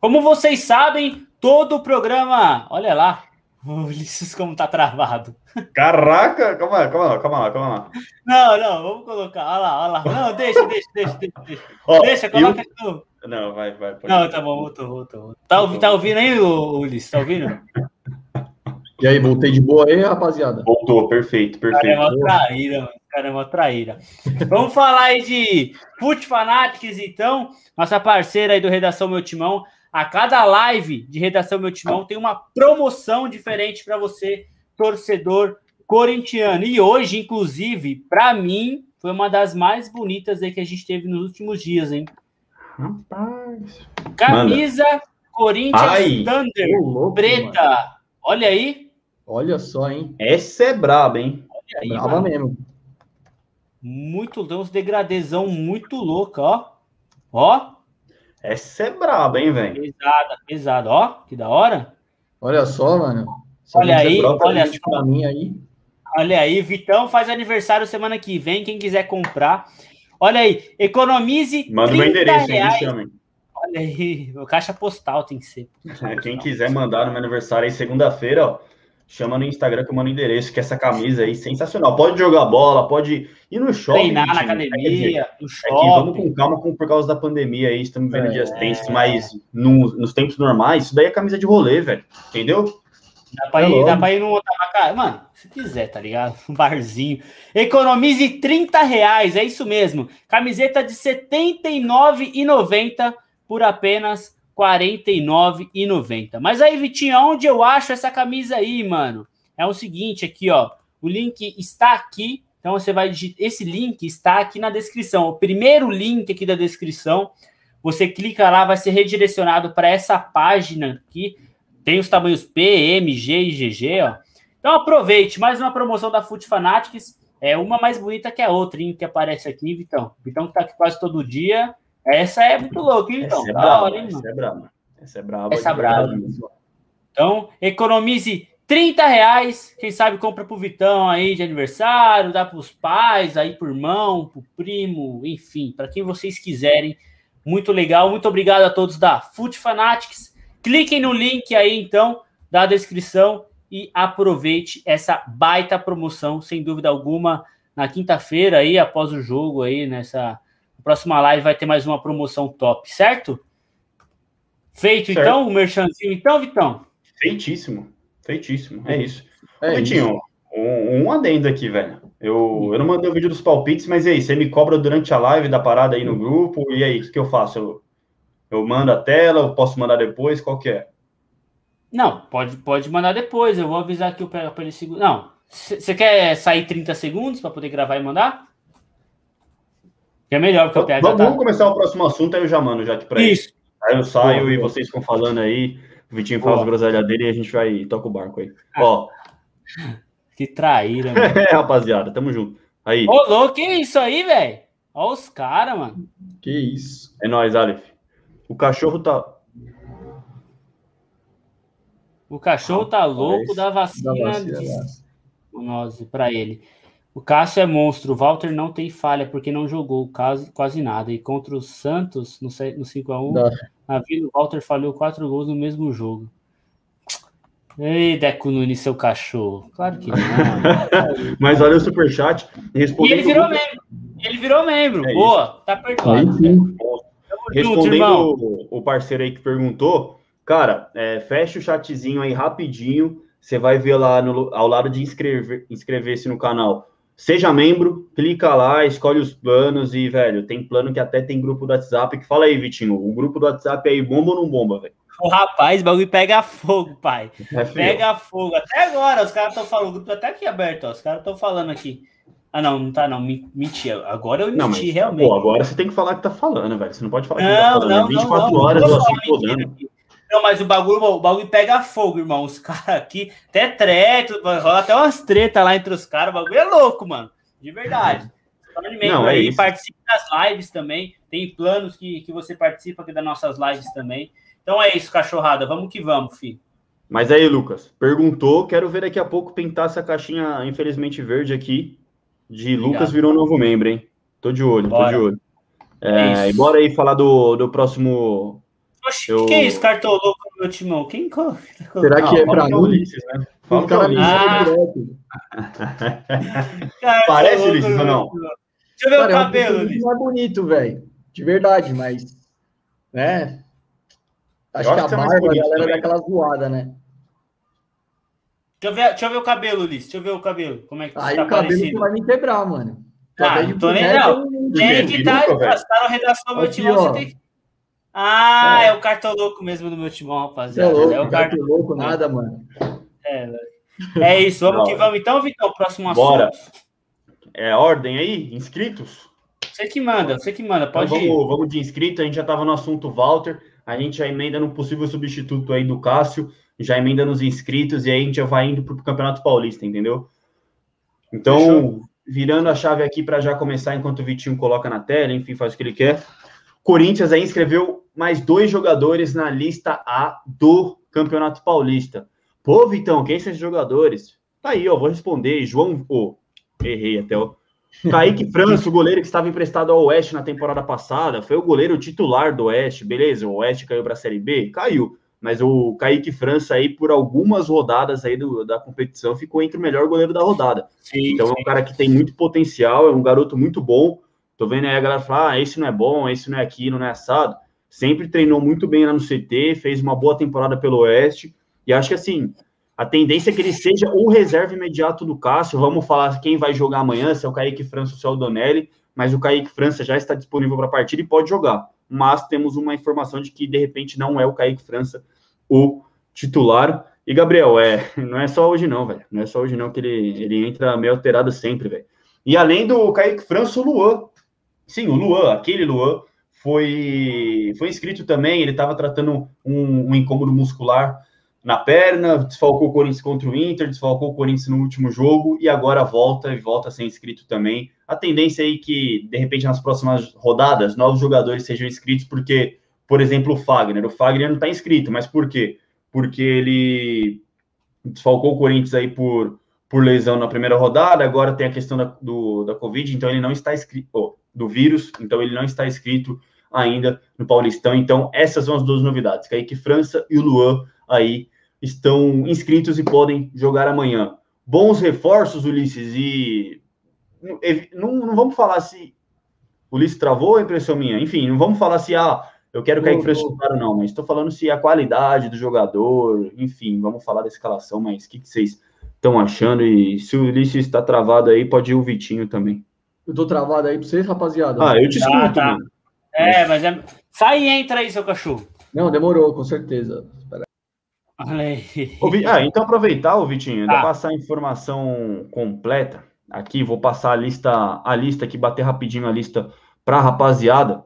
Como vocês sabem, todo o programa. Olha lá, o Ulisses como tá travado. Caraca, calma lá, calma lá, calma lá, calma lá. Não, não, vamos colocar. Olha lá, olha lá. Não, deixa, deixa, deixa, deixa. Deixa, oh, deixa coloca eu... Não, vai, vai. Pode não, tá bom, voltou, voltou. Tá, ouvindo, tá ouvindo aí, Ulisses? Tá ouvindo? E aí, voltei de boa aí, rapaziada? Voltou, perfeito, perfeito. Cara, é uma traíra, mano. Cara, é uma traíra. Vamos falar aí de Foot Fanatics, então. Nossa parceira aí do Redação Meu Timão. A cada live de Redação Meu Timão tem uma promoção diferente para você, torcedor corintiano. E hoje, inclusive, para mim, foi uma das mais bonitas aí que a gente teve nos últimos dias, hein? Rapaz. Camisa Manda. Corinthians Ai, Thunder louco, preta. Mano. Olha aí. Olha só, hein? Essa é braba, hein? Olha aí, braba mano. mesmo. Muito, tem uns degradezão muito louca, ó. Ó. Essa é braba, hein, velho? Pesada, pesada. Ó, que da hora. Olha só, mano. Essa olha aí, olha só. Mim aí. Olha aí, Vitão faz aniversário semana que vem. Quem quiser comprar. Olha aí, economize. Manda o meu endereço, reais. Hein, Olha aí, o caixa postal tem que ser. É, [laughs] quem quiser mandar no meu aniversário aí, segunda-feira, ó chama no Instagram que eu mando o endereço, que essa camisa aí sensacional. Pode jogar bola, pode ir no shopping. Treinar na academia, no shopping. É vamos com calma com, por causa da pandemia aí, estamos vendo é, dias tensos, mas no, nos tempos normais, isso daí é camisa de rolê, velho. Entendeu? Dá pra, ir, dá pra ir no Mano, se quiser, tá ligado? [laughs] Um barzinho. Economize 30 reais, é isso mesmo. Camiseta de R$ 79,90 por apenas 49,90. Mas aí, Vitinho, onde eu acho essa camisa aí, mano? É o seguinte aqui, ó. O link está aqui. Então você vai digitar. Esse link está aqui na descrição. O primeiro link aqui da descrição. Você clica lá, vai ser redirecionado para essa página aqui. Tem os tamanhos P, M, G e GG, ó. Então aproveite, mais uma promoção da Foot Fanatics. É uma mais bonita que a outra, hein, que aparece aqui, Vitão. Vitão que tá aqui quase todo dia. Essa é muito louca, então. Essa é brava, hora, hein, essa é brava. Essa é brava. Essa é brava. Então, economize 30 reais. Quem sabe compra pro Vitão aí de aniversário, dá pros pais, aí pro irmão, pro primo, enfim, para quem vocês quiserem. Muito legal. Muito obrigado a todos da Foot Fanatics. Cliquem no link aí, então, da descrição e aproveite essa baita promoção, sem dúvida alguma, na quinta-feira aí, após o jogo aí, nessa próxima live vai ter mais uma promoção top, certo? Feito certo. então o merchanzinho, então, Vitão? Feitíssimo, feitíssimo, é isso. É Vitinho, um, um, adendo aqui, velho. Eu, eu não mandei o vídeo dos palpites, mas e aí, você me cobra durante a live da parada aí no grupo, e aí, o que, que eu faço? Eu, eu mando a tela, eu posso mandar depois, qual que é? Não, pode, pode mandar depois, eu vou avisar aqui para ele segurar. Não, você quer sair 30 segundos para poder gravar e mandar? Que é melhor, porque o PH Vamos tá... começar o próximo assunto, aí eu já mando já aqui para Isso. Aí eu saio boa, e vocês ficam falando aí, o Vitinho fala as groselhas dele e a gente vai toca o barco aí. Ah. Ó. [laughs] Que traíra, mano. [laughs] é, rapaziada, tamo junto. Aí. Ô, louco, que isso aí, velho? Ó os caras, mano. Que isso. É nóis, Aleph. O cachorro tá... O cachorro tá louco da vacina, da vacina de... para ele. O Cássio é monstro. O Walter não tem falha porque não jogou quase, quase nada. E contra o Santos, no, no 5x1, na vida, o Walter falhou quatro gols no mesmo jogo. Ei, Deco Nunes, seu cachorro. Claro que não. [laughs] Mas olha o superchat. E ele virou membro. Ele virou membro. É Boa, isso. tá perdoado. Respondendo junto, o parceiro aí que perguntou, cara, é, fecha o chatzinho aí rapidinho. Você vai ver lá no, ao lado de inscrever, inscrever-se no canal. Seja membro, clica lá, escolhe os planos e, velho, tem plano que até tem grupo do WhatsApp. Que fala aí, Vitinho, o grupo do WhatsApp aí bomba ou não bomba, velho? O rapaz, o bagulho pega fogo, pai. É pega fogo. Até agora, os caras estão falando, o grupo tá até aqui aberto, ó. Os caras estão falando aqui. Ah, não, não tá, não. Mentira. Agora eu não, menti, realmente. Pô, agora você tem que falar que tá falando, velho. Você não pode falar que não, tá falando. Não, é 24 não, não, horas eu assim, Não, mas o bagulho, o bagulho pega fogo, irmão. Os caras aqui, até treto, rola até umas tretas lá entre os caras. O bagulho é louco, mano. De verdade. Não, é aí, participe das lives também. Tem planos que, que você participa aqui das nossas lives também. Então é isso, cachorrada. Vamos que vamos, filho. Mas aí, Lucas, perguntou. Quero ver daqui a pouco pintar essa caixinha, infelizmente, verde aqui. De Obrigado. Lucas virou novo membro, hein? Tô de olho, bora. tô de olho. É, é e bora aí falar do, do próximo. Oxe, eu... que é isso, cartoloco no meu timão? Quem Será que é pra Ulisses, né? Fala pra Ulisses. Ah. Parece, Ulisses, ou não? Deixa eu ver Cara, o cabelo, Ulisses. Não é bonito, velho. De verdade, mas. Né? Acho, que a barba, a galera dá aquela zoada, né? Deixa eu, ver, deixa eu ver o cabelo, Liz. Deixa eu ver o cabelo. Como é que Aí tá o cabelo parecido? vai me quebrar, mano. Ah, não tô nem não. Tem que tá, tá na redação do meu timão, você tem que... Ah, é. é o cartoloco mesmo do meu timão, rapaziada. É, louco, é o cartoloco nada, mano. É, é isso, vamos que vamos. Então, Vitão, próximo assunto. Bora. É ordem aí? Inscritos? Você que manda, você que manda, então pode então, vamos, ir. Vamos de inscrito, a gente já tava no assunto Walter a gente já emenda no possível substituto aí do Cássio, já emenda nos inscritos e aí a gente já vai indo para o Campeonato Paulista, entendeu? Então, Fechou. virando a chave aqui para já começar, enquanto o Vitinho coloca na tela, enfim, faz o que ele quer. Corinthians aí inscreveu mais dois jogadores na lista A do Campeonato Paulista. Pô, Vitão, quem são esses jogadores? Tá aí, ó, vou responder. João. Oh, errei até, ó. Kaique [laughs] França, o goleiro que estava emprestado ao Oeste na temporada passada, foi o goleiro titular do Oeste, beleza? O Oeste caiu para a Série B? Caiu. Mas o Kaique França aí, por algumas rodadas aí do, da competição, ficou entre o melhor goleiro da rodada. Sim, então sim. é um cara que tem muito potencial, é um garoto muito bom. Tô vendo aí a galera falar, ah, esse não é bom, esse não é aquilo, não é assado. Sempre treinou muito bem lá no CT, fez uma boa temporada pelo Oeste. E acho que assim, a tendência é que ele seja o reserva imediato do Cássio. Vamos falar quem vai jogar amanhã, se é o Kaique França ou se é o Donelli, mas o Kaique França já está disponível para a partida e pode jogar. Mas temos uma informação de que, de repente, não é o Kaique França o titular. E, Gabriel, é, [laughs] não é só hoje não, velho. Não é só hoje não que ele, ele entra meio alterado sempre, velho. E além do Kaique França, o Luan. Sim, o Luan, aquele Luan, foi, foi inscrito também. Ele estava tratando um, um incômodo muscular na perna, desfalcou o Corinthians contra o Inter, desfalcou o Corinthians no último jogo e agora volta e volta a ser inscrito também. A tendência aí que, de repente, nas próximas rodadas, novos jogadores sejam inscritos, porque, por exemplo, o Fagner. O Fagner não está inscrito, mas por quê? Porque ele desfalcou o Corinthians aí por, por lesão na primeira rodada, agora tem a questão da, do, da Covid, então ele não está inscrito, oh, do vírus, então ele não está inscrito ainda no Paulistão. Então, essas são as duas novidades, Kaique França e o Luan aí estão inscritos e podem jogar amanhã. Bons reforços, Ulisses, e não, não vamos falar se Ulisses travou a impressão minha. Enfim, não vamos falar se ah, eu quero cair França titular não, mas estou falando se a qualidade do jogador, enfim, vamos falar da escalação, mas o que, que vocês estão achando? E se o Ulisses está travado aí, pode ir o Vitinho também. Eu tô travado aí para vocês, rapaziada. Ah, eu te escuto, ah, tá. É, mas é... sai e entra aí, seu cachorro. Não, demorou, com certeza. Espera ah, então aproveitar, o Vitinho, ainda ah. passar a informação completa aqui, vou passar a lista, a lista aqui, bater rapidinho a lista para a rapaziada.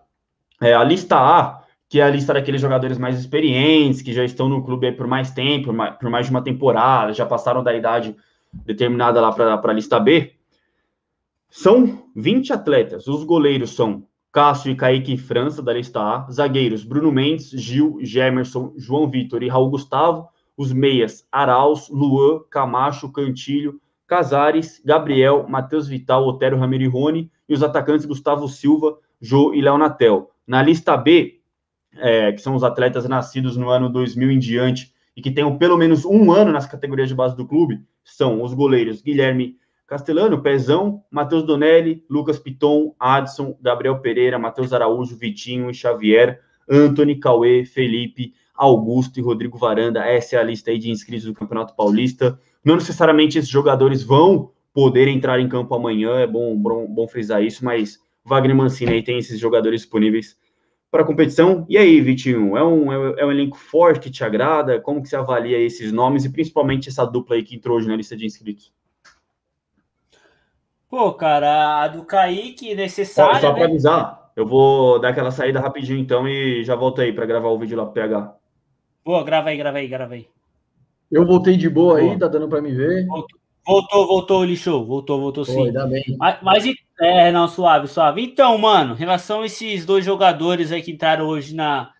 É, a lista A, que é a lista daqueles jogadores mais experientes, que já estão no clube por mais tempo, por mais, por mais de uma temporada, já passaram da idade determinada lá para a lista B. São 20 atletas. Os goleiros são Cássio e Kaique França, da lista A. Zagueiros, Bruno Mendes, Gil, Gemerson, João Vitor e Raul Gustavo. Os meias, Arauz, Luan, Camacho, Cantilho, Casares, Gabriel, Matheus Vital, Otero Ramiro e Rony, e os atacantes Gustavo Silva, Jô e Léo Natel. Na lista B, é, que são os atletas nascidos no ano 2000 em diante e que tenham pelo menos um ano nas categorias de base do clube, são os goleiros Guilherme Castelano, Pezão, Matheus Donelli, Lucas Piton, Adson, Gabriel Pereira, Matheus Araújo, Vitinho e Xavier, Anthony, Cauê, Felipe, Augusto e Rodrigo Varanda. Essa é a lista aí de inscritos do Campeonato Paulista. Não necessariamente esses jogadores vão poder entrar em campo amanhã, é bom, bom, bom frisar isso, mas Wagner Mancini aí tem esses jogadores disponíveis para a competição. E aí, Vitinho, é um, é um elenco forte que te agrada? Como que você avalia esses nomes e principalmente essa dupla aí que entrou hoje na lista de inscritos? Pô, cara, a do Kaique necessária. Só, só para né? avisar, eu vou dar aquela saída rapidinho então e já volto aí para gravar o vídeo lá pro PH. Boa, grava aí, grava aí, grava aí. Eu voltei de boa, boa. aí, tá dando para me ver. Voltou, voltou, voltou, lixo. Voltou, voltou sim. ainda bem. Mas, mas, é, não, suave, suave. Então, mano, em relação a esses dois jogadores aí que entraram hoje na,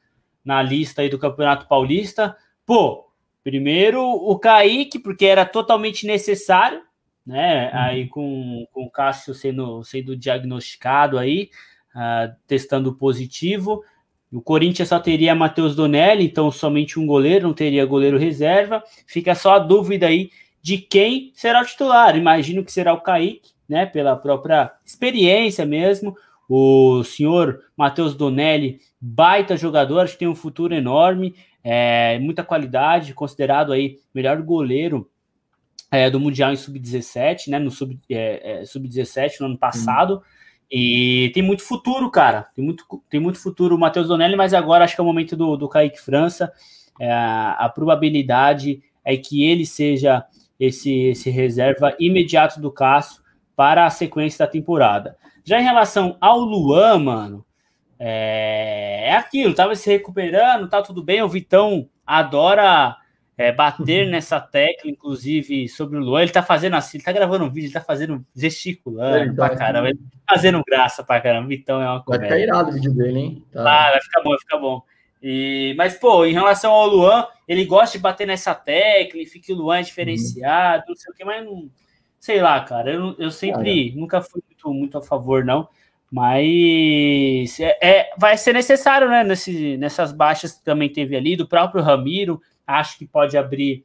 na lista aí do Campeonato Paulista, pô, primeiro o Kaique, porque era totalmente necessário, né? Uhum. Aí com, com o Cássio sendo, sendo diagnosticado aí, uh, testando positivo. O Corinthians só teria Matheus Donelli, então somente um goleiro, não teria goleiro reserva. Fica só a dúvida aí de quem será o titular. Imagino que será o Kaique, né? Pela própria experiência mesmo. O senhor Matheus Donelli, baita jogador, acho que tem um futuro enorme, é, muita qualidade, considerado aí melhor goleiro é, do Mundial em Sub-17, né? No Sub-17 é, é Sub no ano passado. Hum. E tem muito futuro, cara. Tem muito, tem muito futuro o Matheus Donelli, mas agora acho que é o momento do, do Kaique França. É, a probabilidade é que ele seja esse, esse reserva imediato do Cássio para a sequência da temporada. Já em relação ao Luan, mano, é, é aquilo, tava se recuperando, tá tudo bem. O Vitão adora é, bater nessa tecla, inclusive, sobre o Luan. Ele tá fazendo assim, ele tá gravando um vídeo, ele tá fazendo gesticulando pra caramba, ele tá fazendo graça pra caramba, então é uma coisa. Vai ficar irado o vídeo dele, hein? Tá. Ah, vai ficar bom, vai ficar bom. E, mas, pô, em relação ao Luan, ele gosta de bater nessa tecla fica o Luan é diferenciado, não sei o que, mas não. Sei lá, cara. Eu, eu sempre nunca fui muito, muito a favor, não. Mas é, é, vai ser necessário, né? Nesse, nessas baixas que também teve ali, do próprio Ramiro acho que pode abrir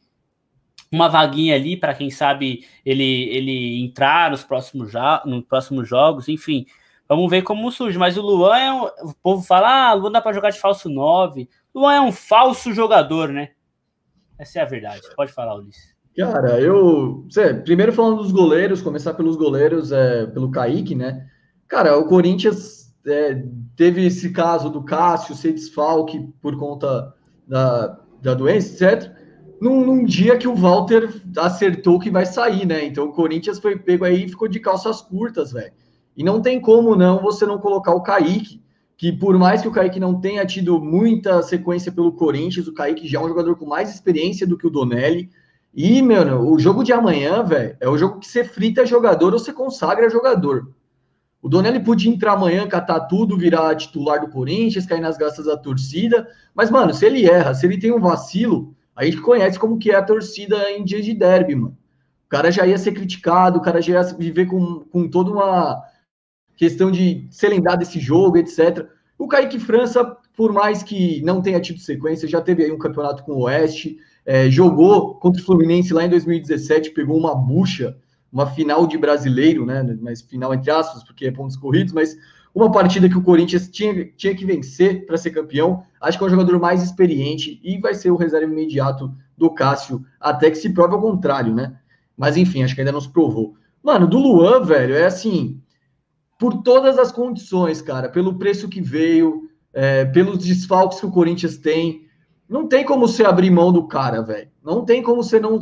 uma vaguinha ali para quem sabe ele, ele entrar nos próximos, nos próximos jogos, enfim. Vamos ver como surge. Mas o Luan é um, O povo fala: ah, Luan dá para jogar de falso 9. Luan é um falso jogador, né? Essa é a verdade. Pode falar, Ulisses. Cara, eu. Cê, primeiro falando dos goleiros, começar pelos goleiros, é, pelo Kaique, né? Cara, o Corinthians é, teve esse caso do Cássio ser desfalque por conta da, da doença, etc. Num, num, dia que o Walter acertou que vai sair, né? Então o Corinthians foi pego aí e ficou de calças curtas, velho. E não tem como não você não colocar o Kaique, que por mais que o Kaique não tenha tido muita sequência pelo Corinthians, o Kaique já é um jogador com mais experiência do que o Donelli. E, mano, o jogo de amanhã, velho, é o jogo que você frita jogador ou você consagra jogador. O Donelli podia entrar amanhã, catar tudo, virar titular do Corinthians, cair nas graças da torcida. Mas, mano, se ele erra, se ele tem um vacilo, a gente conhece como que é a torcida em dia de derby, mano. O cara já ia ser criticado, o cara já ia viver com, com toda uma questão de ser lembrado desse jogo, etc. O Kaique França, por mais que não tenha tido sequência, já teve aí um campeonato com o Oeste, é, jogou contra o Fluminense lá em 2017, pegou uma bucha uma final de brasileiro, né? Mas final entre aspas, porque é pontos corridos, mas uma partida que o Corinthians tinha, tinha que vencer para ser campeão. Acho que é um jogador mais experiente e vai ser o reserva imediato do Cássio, até que se prove ao contrário, né? Mas enfim, acho que ainda não se provou. Mano, do Luan, velho, é assim, por todas as condições, cara, pelo preço que veio, é, pelos desfalques que o Corinthians tem, não tem como você abrir mão do cara, velho. Não tem como você não.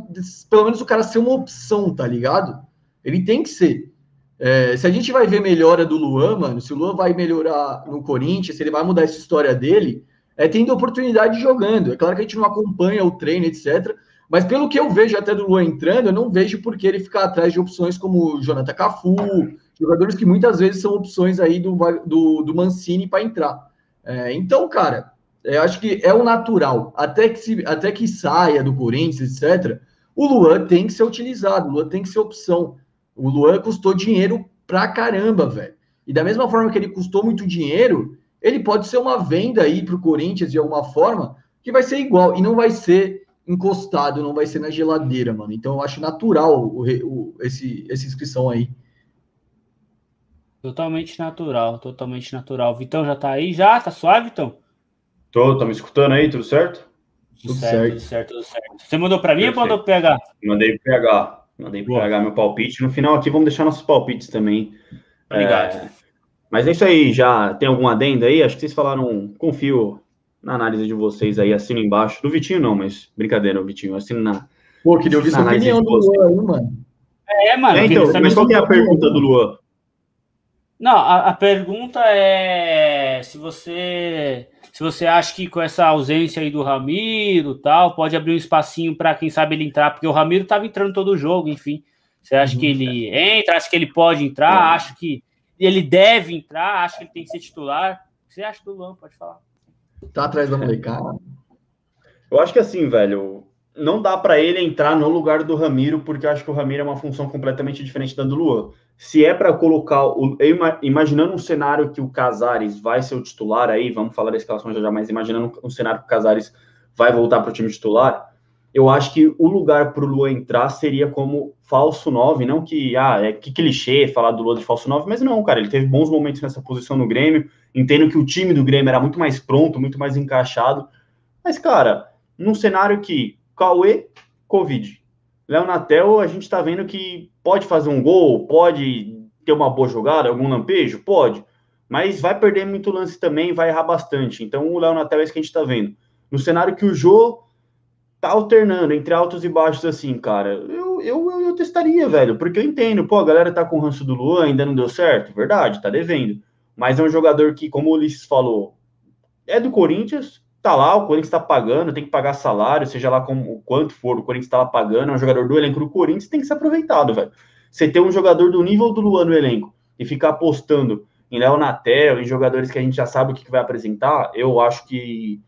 Pelo menos o cara ser uma opção, tá ligado? Ele tem que ser. É, se a gente vai ver melhora do Luan, mano, se o Luan vai melhorar no Corinthians, se ele vai mudar essa história dele, é tendo oportunidade jogando. É claro que a gente não acompanha o treino, etc. Mas pelo que eu vejo até do Luan entrando, eu não vejo por que ele ficar atrás de opções como o Jonathan Cafu, jogadores que muitas vezes são opções aí do, do, do Mancini para entrar. É, então, cara, eu acho que é o natural. Até que, se, até que saia do Corinthians, etc., o Luan tem que ser utilizado, o Luan tem que ser opção. O Luan custou dinheiro pra caramba, velho. E da mesma forma que ele custou muito dinheiro, ele pode ser uma venda aí para o Corinthians de alguma forma, que vai ser igual, e não vai ser encostado, não vai ser na geladeira, mano. Então eu acho natural o, o, esse, essa inscrição aí. Totalmente natural, totalmente natural. Vitão já tá aí? Já? Tá suave, Vitão? Tô, tá me escutando aí? Tudo certo? Tudo, certo, certo, tudo certo, tudo certo. Você mandou para mim Perfeito. ou mandou pro PH? Mandei pro PH. Mandei pro PH meu palpite. No final aqui vamos deixar nossos palpites também. Obrigado. É... Mas é isso aí, já tem algum adendo aí? Acho que vocês falaram, confio na análise de vocês aí, assino embaixo. Do Vitinho não, mas brincadeira, o Vitinho, assino na. Pô, queria ouvir sua opinião do Luan aí, mano. É, mano. É, então, mas qual que é a pergunta do Luan? Não, a, a, pergunta é se você se você acha que com essa ausência aí do Ramiro tal, pode abrir um espacinho para quem sabe ele entrar, porque o Ramiro estava entrando todo o jogo, enfim. Você acha uhum, que ele é. entra, acha que ele pode entrar, é. acha que ele deve entrar, acha que ele tem que ser titular? O que você acha do Luan? Pode falar. Tá atrás da molecada? Eu acho que assim, velho, não dá para ele entrar no lugar do Ramiro, porque eu acho que o Ramiro é uma função completamente diferente da do Luan. Se é para colocar, o, imaginando um cenário que o Casares vai ser o titular aí, vamos falar da escalação já já, mas imaginando um cenário que o Casares vai voltar para o time titular, eu acho que o lugar para o Luan entrar seria como falso 9, não que, ah, é que clichê falar do Luan de falso 9, mas não, cara, ele teve bons momentos nessa posição no Grêmio, entendo que o time do Grêmio era muito mais pronto, muito mais encaixado, mas, cara, num cenário que Cauê, Covid. Léo Natel, a gente está vendo que pode fazer um gol, pode ter uma boa jogada, algum lampejo? Pode. Mas vai perder muito lance também, vai errar bastante. Então o Léo Natel é isso que a gente está vendo. No cenário que o Jô tá alternando entre altos e baixos assim, cara, eu, eu, eu, eu testaria, velho, porque eu entendo, pô, a galera tá com o ranço do Luan, ainda não deu certo, verdade, tá devendo. Mas é um jogador que, como o Ulisses falou, é do Corinthians, tá lá, o Corinthians está pagando, tem que pagar salário, seja lá como, o quanto for, o Corinthians está lá pagando, é um jogador do elenco do Corinthians, tem que ser aproveitado, velho. Você ter um jogador do nível do Luan no elenco e ficar apostando em Léo Natel, em jogadores que a gente já sabe o que, que vai apresentar, eu acho que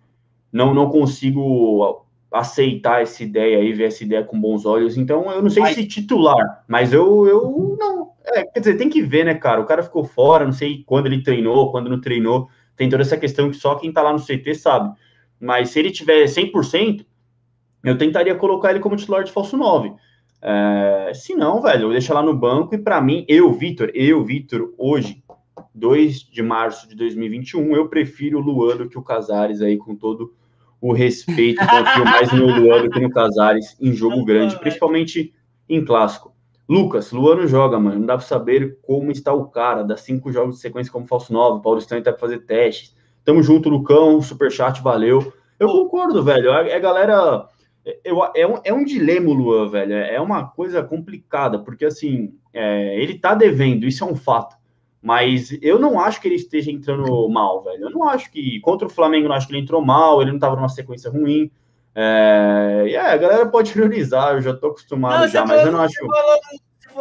não, não consigo aceitar essa ideia aí, ver essa ideia com bons olhos. Então, eu não sei se titular, mas eu, eu não. É, quer dizer, tem que ver, né, cara? O cara ficou fora, não sei quando ele treinou, quando não treinou. Tem toda essa questão que só quem tá lá no CT sabe. Mas se ele tiver 100%, eu tentaria colocar ele como titular de falso 9. É, se não, velho, eu deixo lá no banco e para mim, eu, Vitor, eu, Vitor, hoje, 2 de março de 2021, eu prefiro o Luan do que o Casares aí, com todo o respeito, confio mais no Luan do que no Casares em jogo grande, principalmente em clássico. Lucas, Luan não joga, mano, não dá para saber como está o cara, dá cinco jogos de sequência como falso 9, Paulistão tá para fazer testes, Tamo junto, Lucão, superchat, valeu. Eu concordo, velho. A, a galera. Eu, é, um, é um dilema, Luan, velho. É uma coisa complicada, porque assim, é, ele tá devendo, isso é um fato. Mas eu não acho que ele esteja entrando mal, velho. Eu não acho que. Contra o Flamengo, eu não acho que ele entrou mal, ele não tava numa sequência ruim. É, e é, a galera pode [laughs] priorizar, eu já tô acostumado não, já, mas eu não acho. Falou,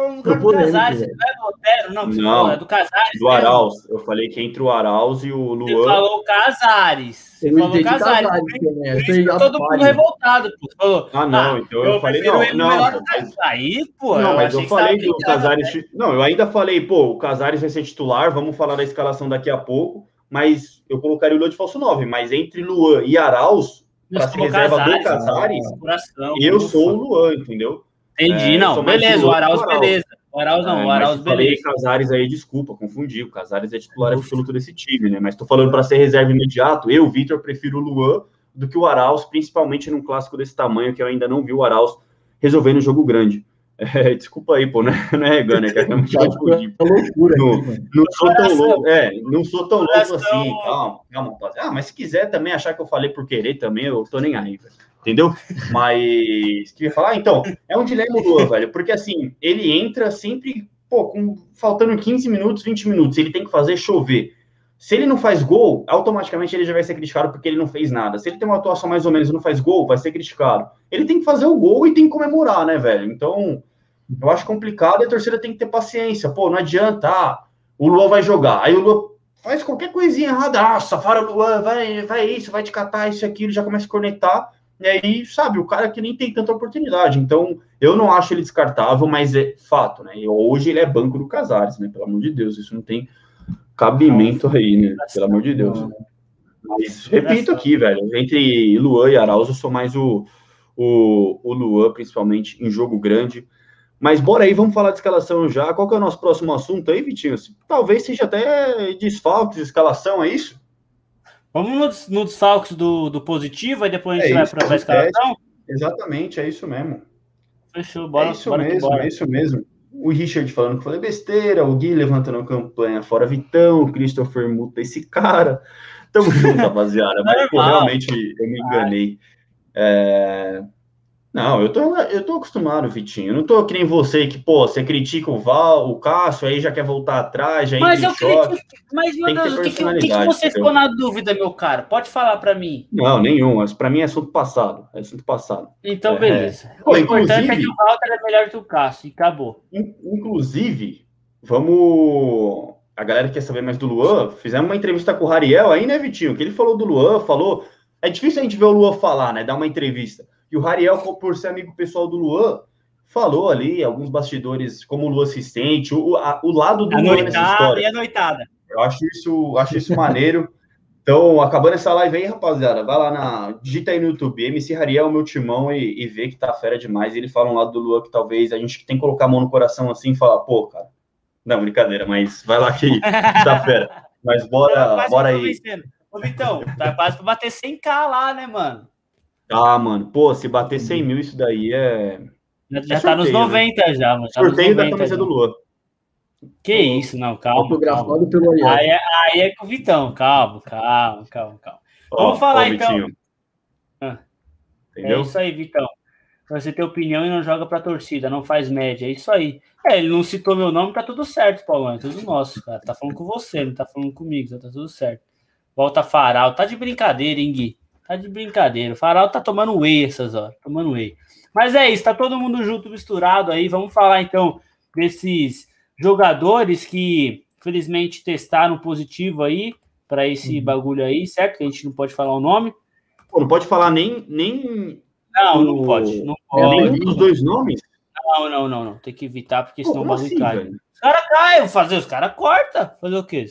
lugar do Casares, você vai no Otero, não, não falou, é do Casares. Do Arauz. Né? Eu falei que entre o Arauz e o Luan. Você falou Casares. Você eu falou Casares. Casares todo mundo revoltado, pô. falou, ah, não, ah, então eu, eu falei, não, não. Mas... Aí, pô. Não, mas eu falei do Casares. Não, eu ainda falei, pô, o Casares vai ser titular, vamos falar da escalação daqui a pouco, mas eu colocaria o Luan de falso 9, mas entre Luan e Arauz, para ser reserva Casares, do Casares, eu sou o Luan, entendeu? Entendi, é, não. Beleza, o Arauz, beleza. O Arauz não, é, o Arauz, beleza. Falei Casares aí, desculpa, confundi. O Casares é titular absoluto desse time, né? Mas tô falando para ser reserva imediato. Eu, Vitor, prefiro o Luan do que o Arauz, principalmente num clássico desse tamanho, que eu ainda não vi o Arauz resolvendo um jogo grande. [laughs] É, desculpa aí, pô, não [laughs] é, não é Gunner, que é realmente tá loucura. Não, não sou tão louco, é, não sou tão louco assim, calma, calma, rapaziada. Ah, mas se quiser também achar que eu falei por querer também, eu tô nem aí, velho entendeu? Mas, que ia falar? Então, é um dilema do velho, porque assim, ele entra sempre, pô, com, faltando 15 minutos, 20 minutos, ele tem que fazer chover. Se ele não faz gol, automaticamente ele já vai ser criticado porque ele não fez nada. Se ele tem uma atuação mais ou menos e não faz gol, vai ser criticado. Ele tem que fazer o gol e tem que comemorar, né, velho? Então, eu acho complicado e a torcida tem que ter paciência. Pô, não adianta, ah, o Luan vai jogar. Aí o Luan faz qualquer coisinha errada, ah, safara o Luan, vai, vai isso, vai te catar, isso, aquilo, já começa a cornetar E aí, sabe, o cara que nem tem tanta oportunidade. Então, eu não acho ele descartável, mas é fato, né? E hoje ele é banco do Casares, né? Pelo amor de Deus, isso não tem cabimento aí, né? Pelo amor de Deus. Mas repito aqui, velho, entre Luan e Arauz, eu sou mais o, o, o Luan, principalmente em jogo grande. Mas bora aí, vamos falar de escalação já. Qual que é o nosso próximo assunto aí, Vitinho? Talvez seja até desfalques, escalação, é isso? Vamos no, no do, do positivo, aí depois a gente é vai para a escalação? Exatamente, é isso mesmo. Fechou, bora. É isso bora mesmo, é isso mesmo. O Richard falando que falei besteira, o Gui levantando a campanha fora Vitão, o Christopher Muta, esse cara. Tamo junto, [laughs] rapaziada. Mas pô, realmente eu me enganei. É... Não, eu tô, eu tô acostumado, Vitinho. Eu não tô que nem você que, pô, você critica o Val, o Cássio, aí já quer voltar atrás, já Mas eu critico. Mas, meu Deus, o que, que, que, você ficou na dúvida, meu cara? Pode falar para mim. Não, nenhum. Para mim é assunto passado. É assunto passado. Então, é. beleza. É... O importante é que o Walter é melhor que o Cássio e acabou. Inclusive, vamos. A galera que quer saber mais do Luan, fizemos uma entrevista com o Rariel aí, né, Vitinho? Que ele falou do Luan, falou. É difícil a gente ver o Luan falar, né? Dar uma entrevista. E o Rariel, por ser amigo pessoal do Luan, falou ali alguns bastidores, como o Luan assistente, o, a, o lado do a Luan nessa história. E a noitada. Eu acho isso, acho isso maneiro. Então, acabando essa live aí, rapaziada, vai lá na. Digita aí no YouTube, MC Rariel, meu timão, e, e vê que tá fera demais. E ele fala um lado do Luan que talvez a gente tem que colocar a mão no coração assim e falar, pô, cara. Não, brincadeira, mas vai lá que [laughs] tá fera. Mas bora, bora aí. Ô, Vitão, tá quase pra bater 100k lá, né, mano? Ah, mano, pô, se bater 100 mil, isso daí é. Já, já é tá nos 90 né? já, mano. Tá sorteio da camisa já. do Lua. Que isso, não, calma. Autografado calma. pelo Ariel. Aí, é, aí é com o Vitão, calma, calma, calma, calma. Vamos falar ó, então. Ah, é isso aí, Vitão. Você tem opinião e não joga pra torcida, não faz média. É isso aí. É, ele não citou meu nome, tá tudo certo, Paulão. É tudo nosso, cara. Tá falando com você, não tá falando comigo, tá tudo certo. Volta Faral. Tá de brincadeira, hein, Gui? Tá de brincadeira. O Farol tá tomando whey essas horas, tomando whey. Mas é isso, tá todo mundo junto, misturado aí. Vamos falar então desses jogadores que felizmente testaram positivo aí para esse uhum. bagulho aí, certo? Que a gente não pode falar o nome. Pô, não pode falar nem. nem não, o... não pode. Não pode. Nenhum dos dois nomes? Não, não, não, não. Tem que evitar, porque senão o bagulho assim, cai. Velho? Os caras caem, fazer, os caras cortam. Fazer o quê?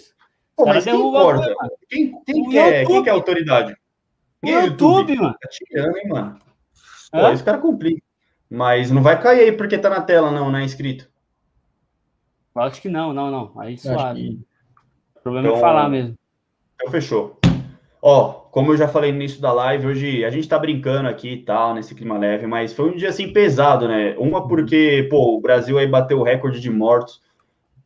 Pô, mas quem corta? Quem, quem, é, quem que é a No YouTube, YouTube, mano. Tá tirando, hein, mano. Pô, é? esse cara complica. Mas não vai cair aí porque tá na tela, não, não é inscrito. Acho que não, não, não. Aí suave. Que... O problema é então, é falar mesmo. Então fechou. Ó, como eu já falei no início da live, hoje a gente tá brincando aqui e tal, nesse clima leve, mas foi um dia assim pesado, né? Uma porque, pô, o Brasil aí bateu o recorde de mortos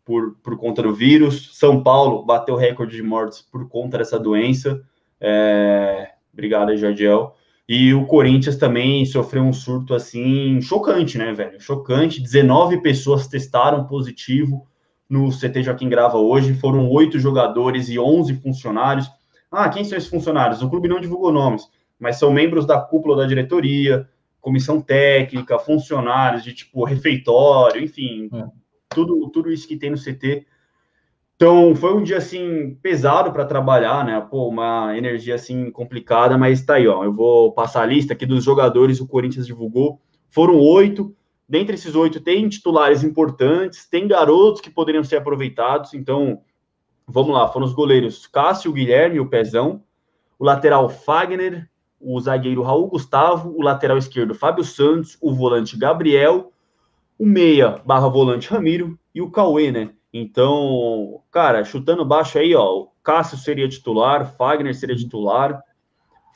por, por conta do vírus. São Paulo bateu o recorde de mortes por conta dessa doença. É, Obrigado, Jadiel. E o Corinthians também sofreu um surto assim chocante, né, velho? Chocante. 19 pessoas testaram positivo no CT Joaquim Grava hoje. Foram oito jogadores e 11 funcionários. Ah, quem são esses funcionários? O clube não divulgou nomes, mas são membros da cúpula da diretoria, comissão técnica, funcionários de tipo [laughs] refeitório, enfim, é. tudo, tudo isso que tem no CT então, foi um dia, assim, pesado para trabalhar, né? Pô, uma energia, assim, complicada, mas tá aí, ó. Eu vou passar a lista aqui dos jogadores o Corinthians divulgou. Foram oito. Dentre esses oito, tem titulares importantes, tem garotos que poderiam ser aproveitados. Então, vamos lá. Foram os goleiros Cássio, Guilherme, o Pezão. O lateral Fagner, o zagueiro Raul Gustavo, o lateral esquerdo Fábio Santos, o volante Gabriel, o meia barra volante Ramiro e o Cauê, né? Então, cara, chutando baixo aí, ó, Cássio seria titular, Fagner seria titular,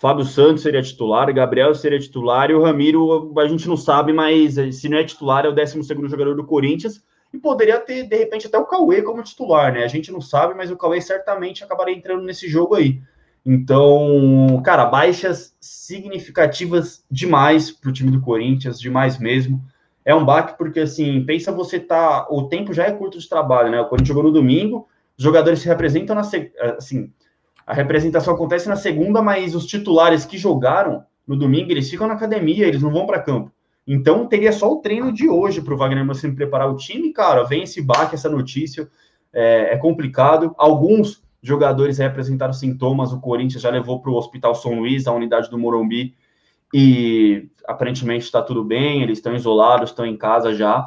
Fábio Santos seria titular, Gabriel seria titular e o Ramiro, a gente não sabe, mas se não é titular, é o 12 jogador do Corinthians e poderia ter, de repente, até o Cauê como titular, né? A gente não sabe, mas o Cauê certamente acabaria entrando nesse jogo aí. Então, cara, baixas significativas demais para o time do Corinthians, demais mesmo é um baque porque, assim, pensa você tá... O tempo já é curto de trabalho, né? O Corinthians jogou no domingo, os jogadores se representam na... Assim, a representação acontece na segunda, mas os titulares que jogaram no domingo, eles ficam na academia, eles não vão para campo. Então, teria só o treino de hoje para o Wagner Mancini preparar o time. Cara, vem esse baque, essa notícia, é, é complicado. Alguns jogadores representaram sintomas, o Corinthians já levou para o Hospital São Luís, a unidade do Morumbi, e aparentemente está tudo bem, eles estão isolados, estão em casa já.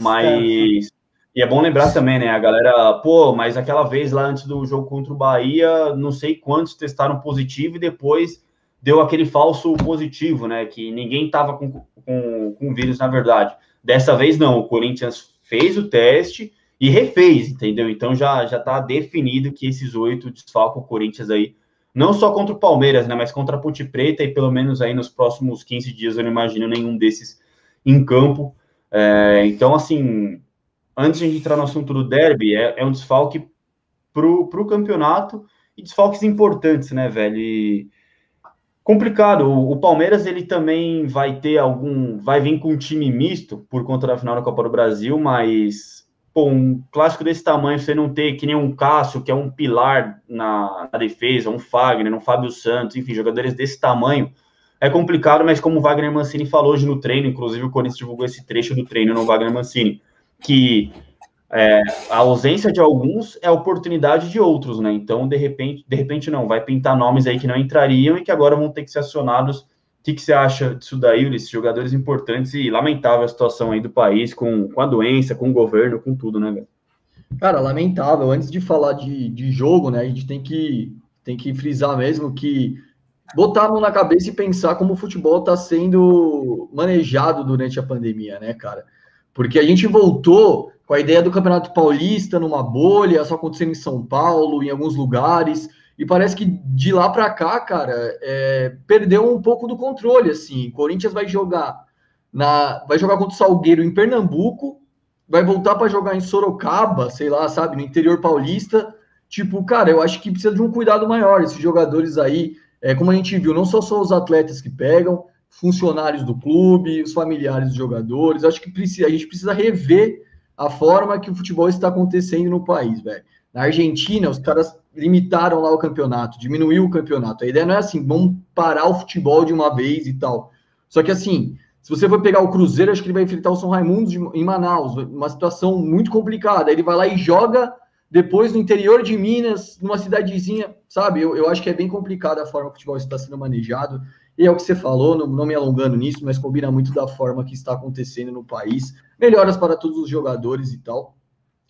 Mas. E é bom lembrar também, né? A galera, pô, mas aquela vez lá antes do jogo contra o Bahia, não sei quantos testaram positivo e depois deu aquele falso positivo, né? Que ninguém tava com, com, com vírus, na verdade. Dessa vez não, o Corinthians fez o teste e refez, entendeu? Então já já tá definido que esses oito desfalcam o Corinthians aí, não só contra o Palmeiras, né? Mas contra a Ponte Preta e pelo menos aí nos próximos 15 dias eu não imagino nenhum desses em campo. É, então, assim, antes de entrar no assunto do derby, é, é um desfalque para o campeonato e desfalques importantes, né, velho? E complicado. O, o, Palmeiras ele também vai ter algum, vai vir com um time misto por conta da final da Copa do Brasil, mas pô, um clássico desse tamanho, você não ter que nem um Cássio, que é um pilar na, na defesa, um Fagner, um Fábio Santos, enfim, jogadores desse tamanho, é complicado, mas como o Wagner Mancini falou hoje no treino, inclusive o Corinthians divulgou esse trecho do treino no Wagner Mancini que é, a ausência de alguns é a oportunidade de outros, né? Então, de repente, de repente não, vai pintar nomes aí que não entrariam e que agora vão ter que ser acionados. O que, que você acha disso daí, Ulisses? Jogadores importantes e lamentável a situação aí do país com, com a doença, com o governo, com tudo, né, velho? Cara, lamentável. Antes de falar de, de jogo, né, a gente tem que, tem que frisar mesmo que botar a mão na cabeça e pensar como o futebol está sendo manejado durante a pandemia, né, cara? Porque a gente voltou com a ideia do Campeonato Paulista numa bolha, só acontecendo em São Paulo, em alguns lugares, e parece que de lá para cá, cara, é, perdeu um pouco do controle, assim. Corinthians vai jogar na, vai jogar contra o Salgueiro em Pernambuco, vai voltar para jogar em Sorocaba, sei lá, sabe, no interior paulista. Tipo, cara, eu acho que precisa de um cuidado maior. Esses jogadores aí, é, como a gente viu, não só só os atletas que pegam, funcionários do clube, os familiares dos jogadores. Acho que precisa, a gente precisa rever a forma que o futebol está acontecendo no país, velho. Na Argentina, os caras limitaram lá o campeonato, diminuiu o campeonato. A ideia não é assim, vamos parar o futebol de uma vez e tal. Só que assim, se você for pegar o Cruzeiro, acho que ele vai enfrentar o São Raimundo de, em Manaus, uma situação muito complicada. Ele vai lá e joga depois no interior de Minas, numa cidadezinha, sabe? Eu, eu acho que é bem complicada a forma que o futebol está sendo manejado. E é o que você falou, não, não me alongando nisso, mas combina muito da forma que está acontecendo no país. Melhoras para todos os jogadores e tal.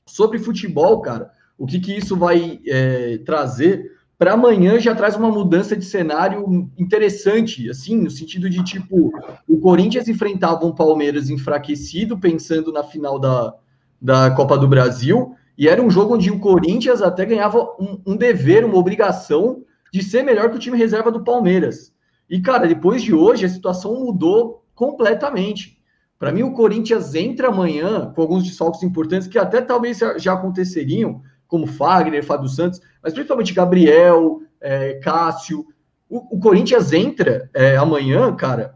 Sobre futebol, cara, o que, que isso vai é, trazer? Para amanhã já traz uma mudança de cenário interessante, assim, no sentido de tipo, o Corinthians enfrentava um Palmeiras enfraquecido, pensando na final da, da Copa do Brasil, e era um jogo onde o Corinthians até ganhava um, um dever, uma obrigação de ser melhor que o time reserva do Palmeiras. E, cara, depois de hoje, a situação mudou completamente. Para mim, o Corinthians entra amanhã com alguns desfalques importantes que até talvez já aconteceriam, como Fagner, Fábio Santos, mas principalmente Gabriel, é, Cássio. O, o, Corinthians entra é, amanhã, cara,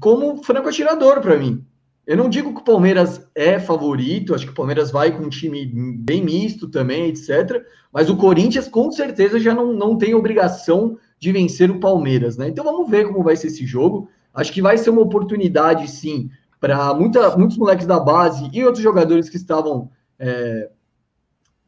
como franco atirador para mim. Eu não digo que o Palmeiras é favorito, acho que o Palmeiras vai com um time bem misto também, etc. Mas o Corinthians, com certeza, já não, não tem obrigação de vencer o Palmeiras, né? Então vamos ver como vai ser esse jogo. Acho que vai ser uma oportunidade, sim, para muitos moleques da base e outros jogadores que estavam é,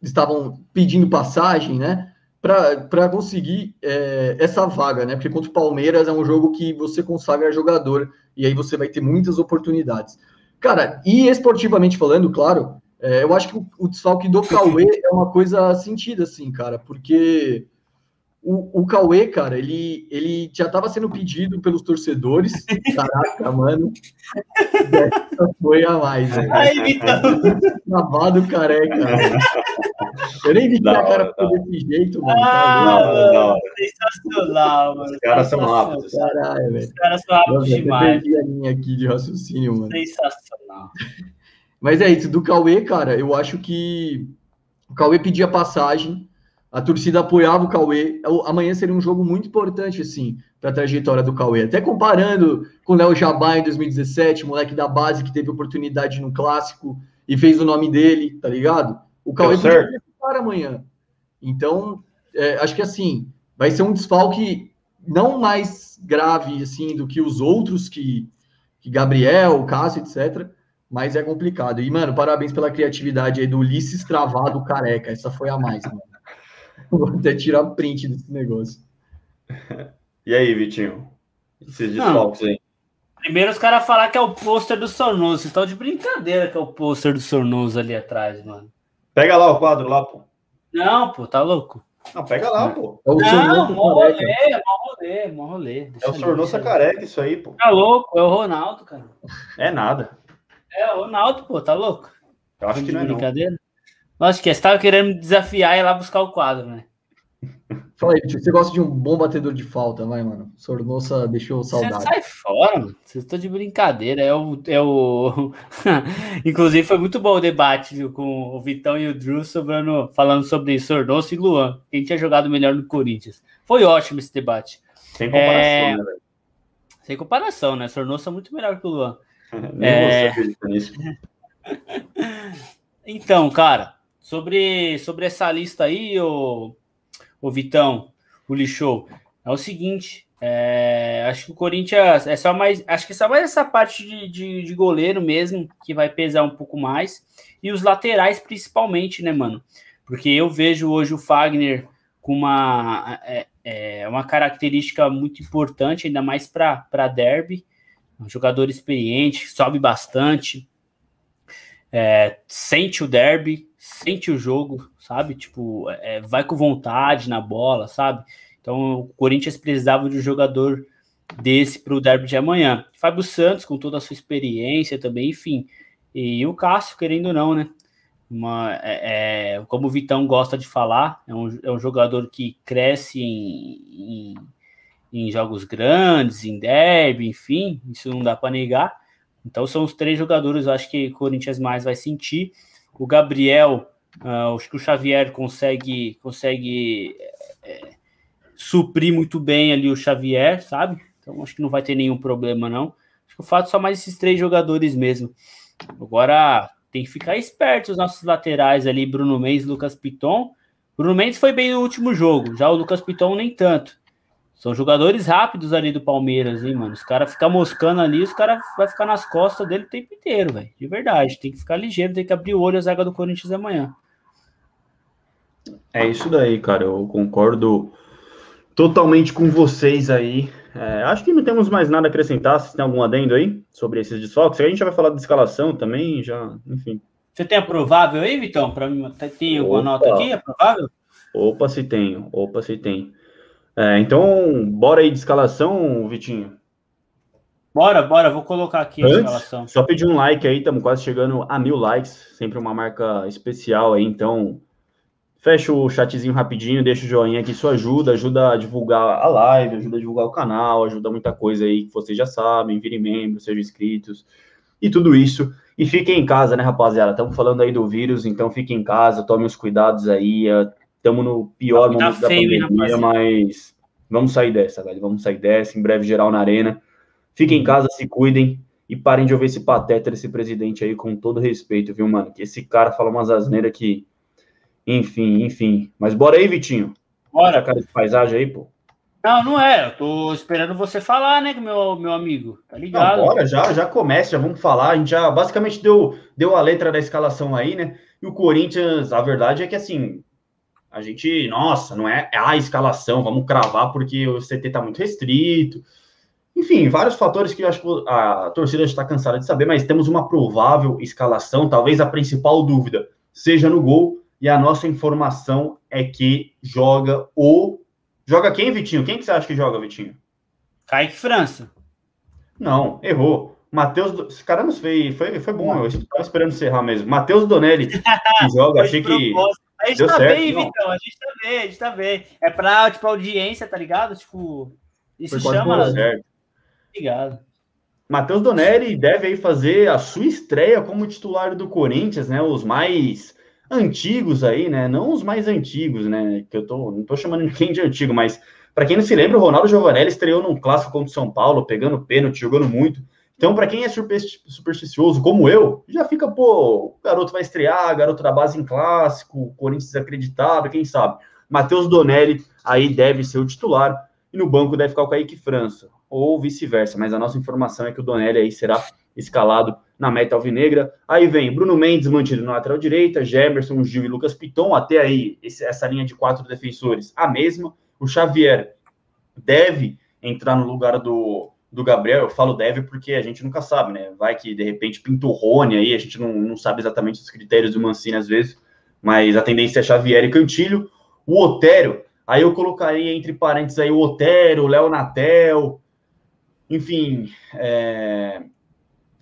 estavam pedindo passagem, né? Para conseguir é, essa vaga, né? Porque contra o Palmeiras é um jogo que você consagra jogador e aí você vai ter muitas oportunidades. Cara, e esportivamente falando, claro, é, eu acho que o, o desfalque do Cauê é uma coisa sentida, assim, cara, porque o, o Cauê, cara, ele, ele já estava sendo pedido pelos torcedores. Caraca, mano. Essa foi a mais. Né? Aí, Vitão. Lavado careca. Mano. Eu nem vi que a cara ficou desse jeito, mano. Ah, não, não. Sensacional, mano. Os caras são rápidos. Caralho, velho. Os caras são rápidos demais. Eu perdi a linha aqui de raciocínio, mano. Sensacional. Mas é isso, do Cauê, cara, eu acho que o Cauê pedia passagem a torcida apoiava o Cauê. Amanhã seria um jogo muito importante, assim, para a trajetória do Cauê. Até comparando com o Léo Jabá em 2017, moleque da base que teve oportunidade no clássico e fez o nome dele, tá ligado? O Cauê vai para amanhã. Então, é, acho que assim, vai ser um desfalque não mais grave assim do que os outros que, que Gabriel, Cássio, etc. Mas é complicado. E, mano, parabéns pela criatividade aí do Ulisses Travado Careca. Essa foi a mais, mano. [laughs] Vou até tirar print desse negócio. E aí, Vitinho? Esses desfalques aí. Primeiro os caras falaram que é o pôster do Sornoso. Vocês estão de brincadeira que é o pôster do Sornoso ali atrás, mano. Pega lá o quadro lá, pô. Não, pô, tá louco. Não, pega lá, pô. É o Não, mó rolê, mó rolê, mó rolê. Deixa É o ali. careca isso aí, pô. Tá louco, é o Ronaldo, cara. É nada. É o Ronaldo, pô, tá louco? Eu acho que não é não. Lógico que você tava querendo me desafiar e ir lá buscar o quadro, né? Fala aí, você gosta de um bom batedor de falta, vai, mano. Sornosa deixou Você saudade. sai fora, mano. Vocês estão de brincadeira. É o. É o... [laughs] Inclusive, foi muito bom o debate viu, com o Vitão e o Drew sobrando, falando sobre Sornoso e Luan. Quem tinha jogado melhor no Corinthians. Foi ótimo esse debate. Sem comparação, É. né, velho? Sem comparação, né? Sornoso é muito melhor que o Luan. [laughs] Nem É. você acredita nisso. [laughs] Então, cara, sobre, sobre essa lista aí, o, o Vitão, o lixou, é o seguinte. é, acho que o Corinthians é só mais. Acho que é só mais essa parte de, de, de goleiro mesmo que vai pesar um pouco mais. E os laterais, principalmente, né, mano? Porque eu vejo hoje o Fagner com uma, é, é, uma característica muito importante, ainda mais para derby. Um jogador experiente, sobe bastante, é, sente o derby, sente o jogo, sabe? Tipo, é, vai com vontade na bola, sabe? Então o Corinthians precisava de um jogador desse para o derby de amanhã. Fábio Santos, com toda a sua experiência também, enfim. E o Cássio, querendo ou não, né? Uma, é, é, como o Vitão gosta de falar, é um, é um jogador que cresce em, em, em jogos grandes, em derby, enfim, isso não dá para negar. Então são os três jogadores, eu acho que o Corinthians mais vai sentir. O Gabriel, uh, acho que o Xavier consegue, consegue é, suprir muito bem ali o Xavier, sabe? Então acho que não vai ter nenhum problema, não. Acho que o fato é só mais esses três jogadores mesmo. Agora tem que ficar esperto os nossos laterais ali, Bruno Mendes, Lucas Piton. Bruno Mendes foi bem no último jogo, já o Lucas Piton nem tanto. São jogadores rápidos ali do Palmeiras, hein, mano? Os caras ficam moscando ali, os caras vão ficar nas costas dele o tempo inteiro, velho. De verdade. Tem que ficar ligeiro, tem que abrir o olho a zaga do Corinthians amanhã. É isso daí, cara. Eu concordo totalmente com vocês aí. É, acho que não temos mais nada a acrescentar. Se tem algum adendo aí sobre esses desfalques, a gente já vai falar de escalação também, já, enfim. Você tem a provável aí, Vitão? Para mim, tem alguma Opa. nota aqui? É provável? Opa, se tenho, opa, se tem. É, então, bora aí de escalação, Vitinho. Bora, bora, vou colocar aqui a Antes, escalação. só pedir um like aí, estamos quase chegando a mil likes, sempre uma marca especial aí, então fecha o chatzinho rapidinho, deixa o joinha que isso ajuda, ajuda a divulgar a live, ajuda a divulgar o canal, ajuda muita coisa aí que vocês já sabem, virem membros, sejam inscritos e tudo isso. E fiquem em casa, né, rapaziada? Estamos falando aí do vírus, então fiquem em casa, tomem os cuidados aí. Estamos no pior Tá momento da feio, pandemia, mas vamos sair dessa, velho. Vamos sair dessa, em breve geral na arena. Fiquem em casa, se cuidem e parem de ouvir esse pateta desse presidente aí com todo respeito, viu, mano? Que esse cara fala umas asneiras que. Enfim, enfim. Mas bora aí, Vitinho. Bora. cara de paisagem aí, pô. Não, não é. Eu tô esperando você falar, né, meu, meu amigo. Tá ligado? Não, bora, já, já começa, já vamos falar. A gente já basicamente deu, deu a letra da escalação aí, né? E o Corinthians, a verdade é que assim, a gente, nossa, não é a escalação, vamos cravar porque o CT tá muito restrito. Enfim, vários fatores que eu acho que a torcida está cansada de saber, mas temos uma provável escalação, talvez a principal dúvida seja no gol, e a nossa informação é que joga o. Joga quem, Vitinho? Quem que você acha que joga, Vitinho? Kaique França. Não, errou. Matheus. Do... Esse cara não fez. Foi, foi bom, eu estava esperando encerrar mesmo. Matheus Donelli [laughs] que joga, achei que. A gente Deu tá certo, bem, não. Vitão. A gente tá bem, a gente tá bem. É pra, tipo, audiência, tá ligado? Tipo, isso Foi chama. Obrigado. Matheus Donelli deve aí fazer a sua estreia como titular do Corinthians, né? Os mais antigos aí, né? Não os mais antigos, né? Que eu tô, não tô chamando ninguém de antigo, mas para quem não se lembra, o Ronaldo Giovanelli estreou num clássico contra o São Paulo, pegando pênalti, jogando muito. Então, para quem é supersti- supersticioso como eu, já fica, pô, o garoto vai estrear, garoto da base em clássico, Corinthians desacreditado, quem sabe? Matheus Donelli aí deve ser o titular e no banco deve ficar o Kaique França, ou vice-versa, mas a nossa informação é que o Donelli aí será escalado na meta alvinegra. Aí vem Bruno Mendes mantido na lateral direita, Gemerson, Gil e Lucas Piton, até aí essa linha de quatro defensores, a mesma. O Xavier deve entrar no lugar do, do Gabriel. Eu falo deve porque a gente nunca sabe, né? Vai que de repente pinta o Rony aí, a gente não, não sabe exatamente os critérios do Mancini às vezes, mas a tendência é Xavier e Cantilho. O Otero, aí eu colocaria entre parênteses aí o Otero, o Léo Natel, enfim, é,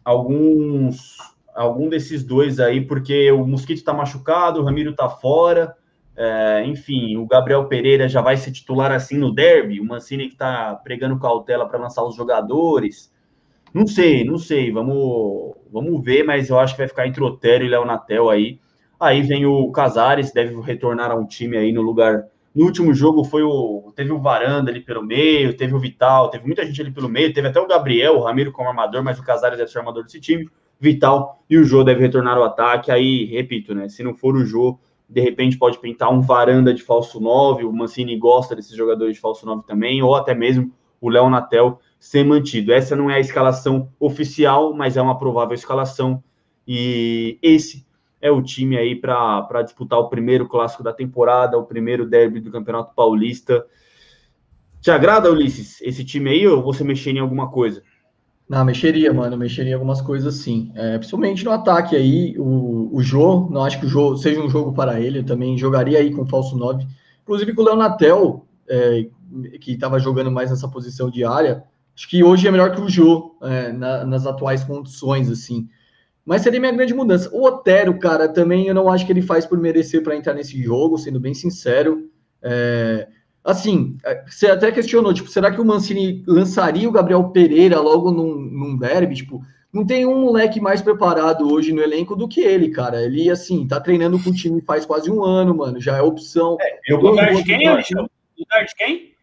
alguns algum desses dois aí, porque o Mosquito tá machucado, o Ramiro tá fora, é, enfim, o Gabriel Pereira já vai ser titular assim no derby, o Mancini que tá pregando cautela para lançar os jogadores. Não sei, não sei, vamos, vamos ver, mas eu acho que vai ficar entre Otero e Léo Natel aí. Aí vem o Casares, deve retornar a um time aí no lugar. No último jogo foi o. Teve o Varanda ali pelo meio, teve o Vital, teve muita gente ali pelo meio, teve até o Gabriel, o Ramiro como armador, mas o Casares deve ser armador desse time. Vital e o Jô deve retornar ao ataque. Aí, repito, né? Se não for o Jô, de repente pode pintar um Varanda de falso 9. O Mancini gosta desses jogadores de falso 9 também, ou até mesmo o Léo Natel ser mantido. Essa não é a escalação oficial, mas é uma provável escalação. E esse é o time aí para disputar o primeiro clássico da temporada, o primeiro derby do Campeonato Paulista. Te agrada, Ulisses, esse time aí ou você mexer em alguma coisa? Não, mexeria, mano, mexeria algumas coisas sim. É, principalmente no ataque aí, o, o Jô, não acho que o Jô seja um jogo para ele, eu também jogaria aí com falso 9. Inclusive com o Leonatel, é, que estava jogando mais nessa posição de área, acho que hoje é melhor que o Jô, é, na, nas atuais condições, assim. Mas seria minha grande mudança. O Otero, cara, também eu não acho que ele faz por merecer para entrar nesse jogo, sendo bem sincero. É, assim, é, você até questionou, tipo, será que o Mancini lançaria o Gabriel Pereira logo num, num derby? Tipo, não tem um moleque mais preparado hoje no elenco do que ele, cara. Ele, assim, tá treinando com o time faz quase um ano, mano. Já é opção. É, eu lugar de quem, Lugar de quem?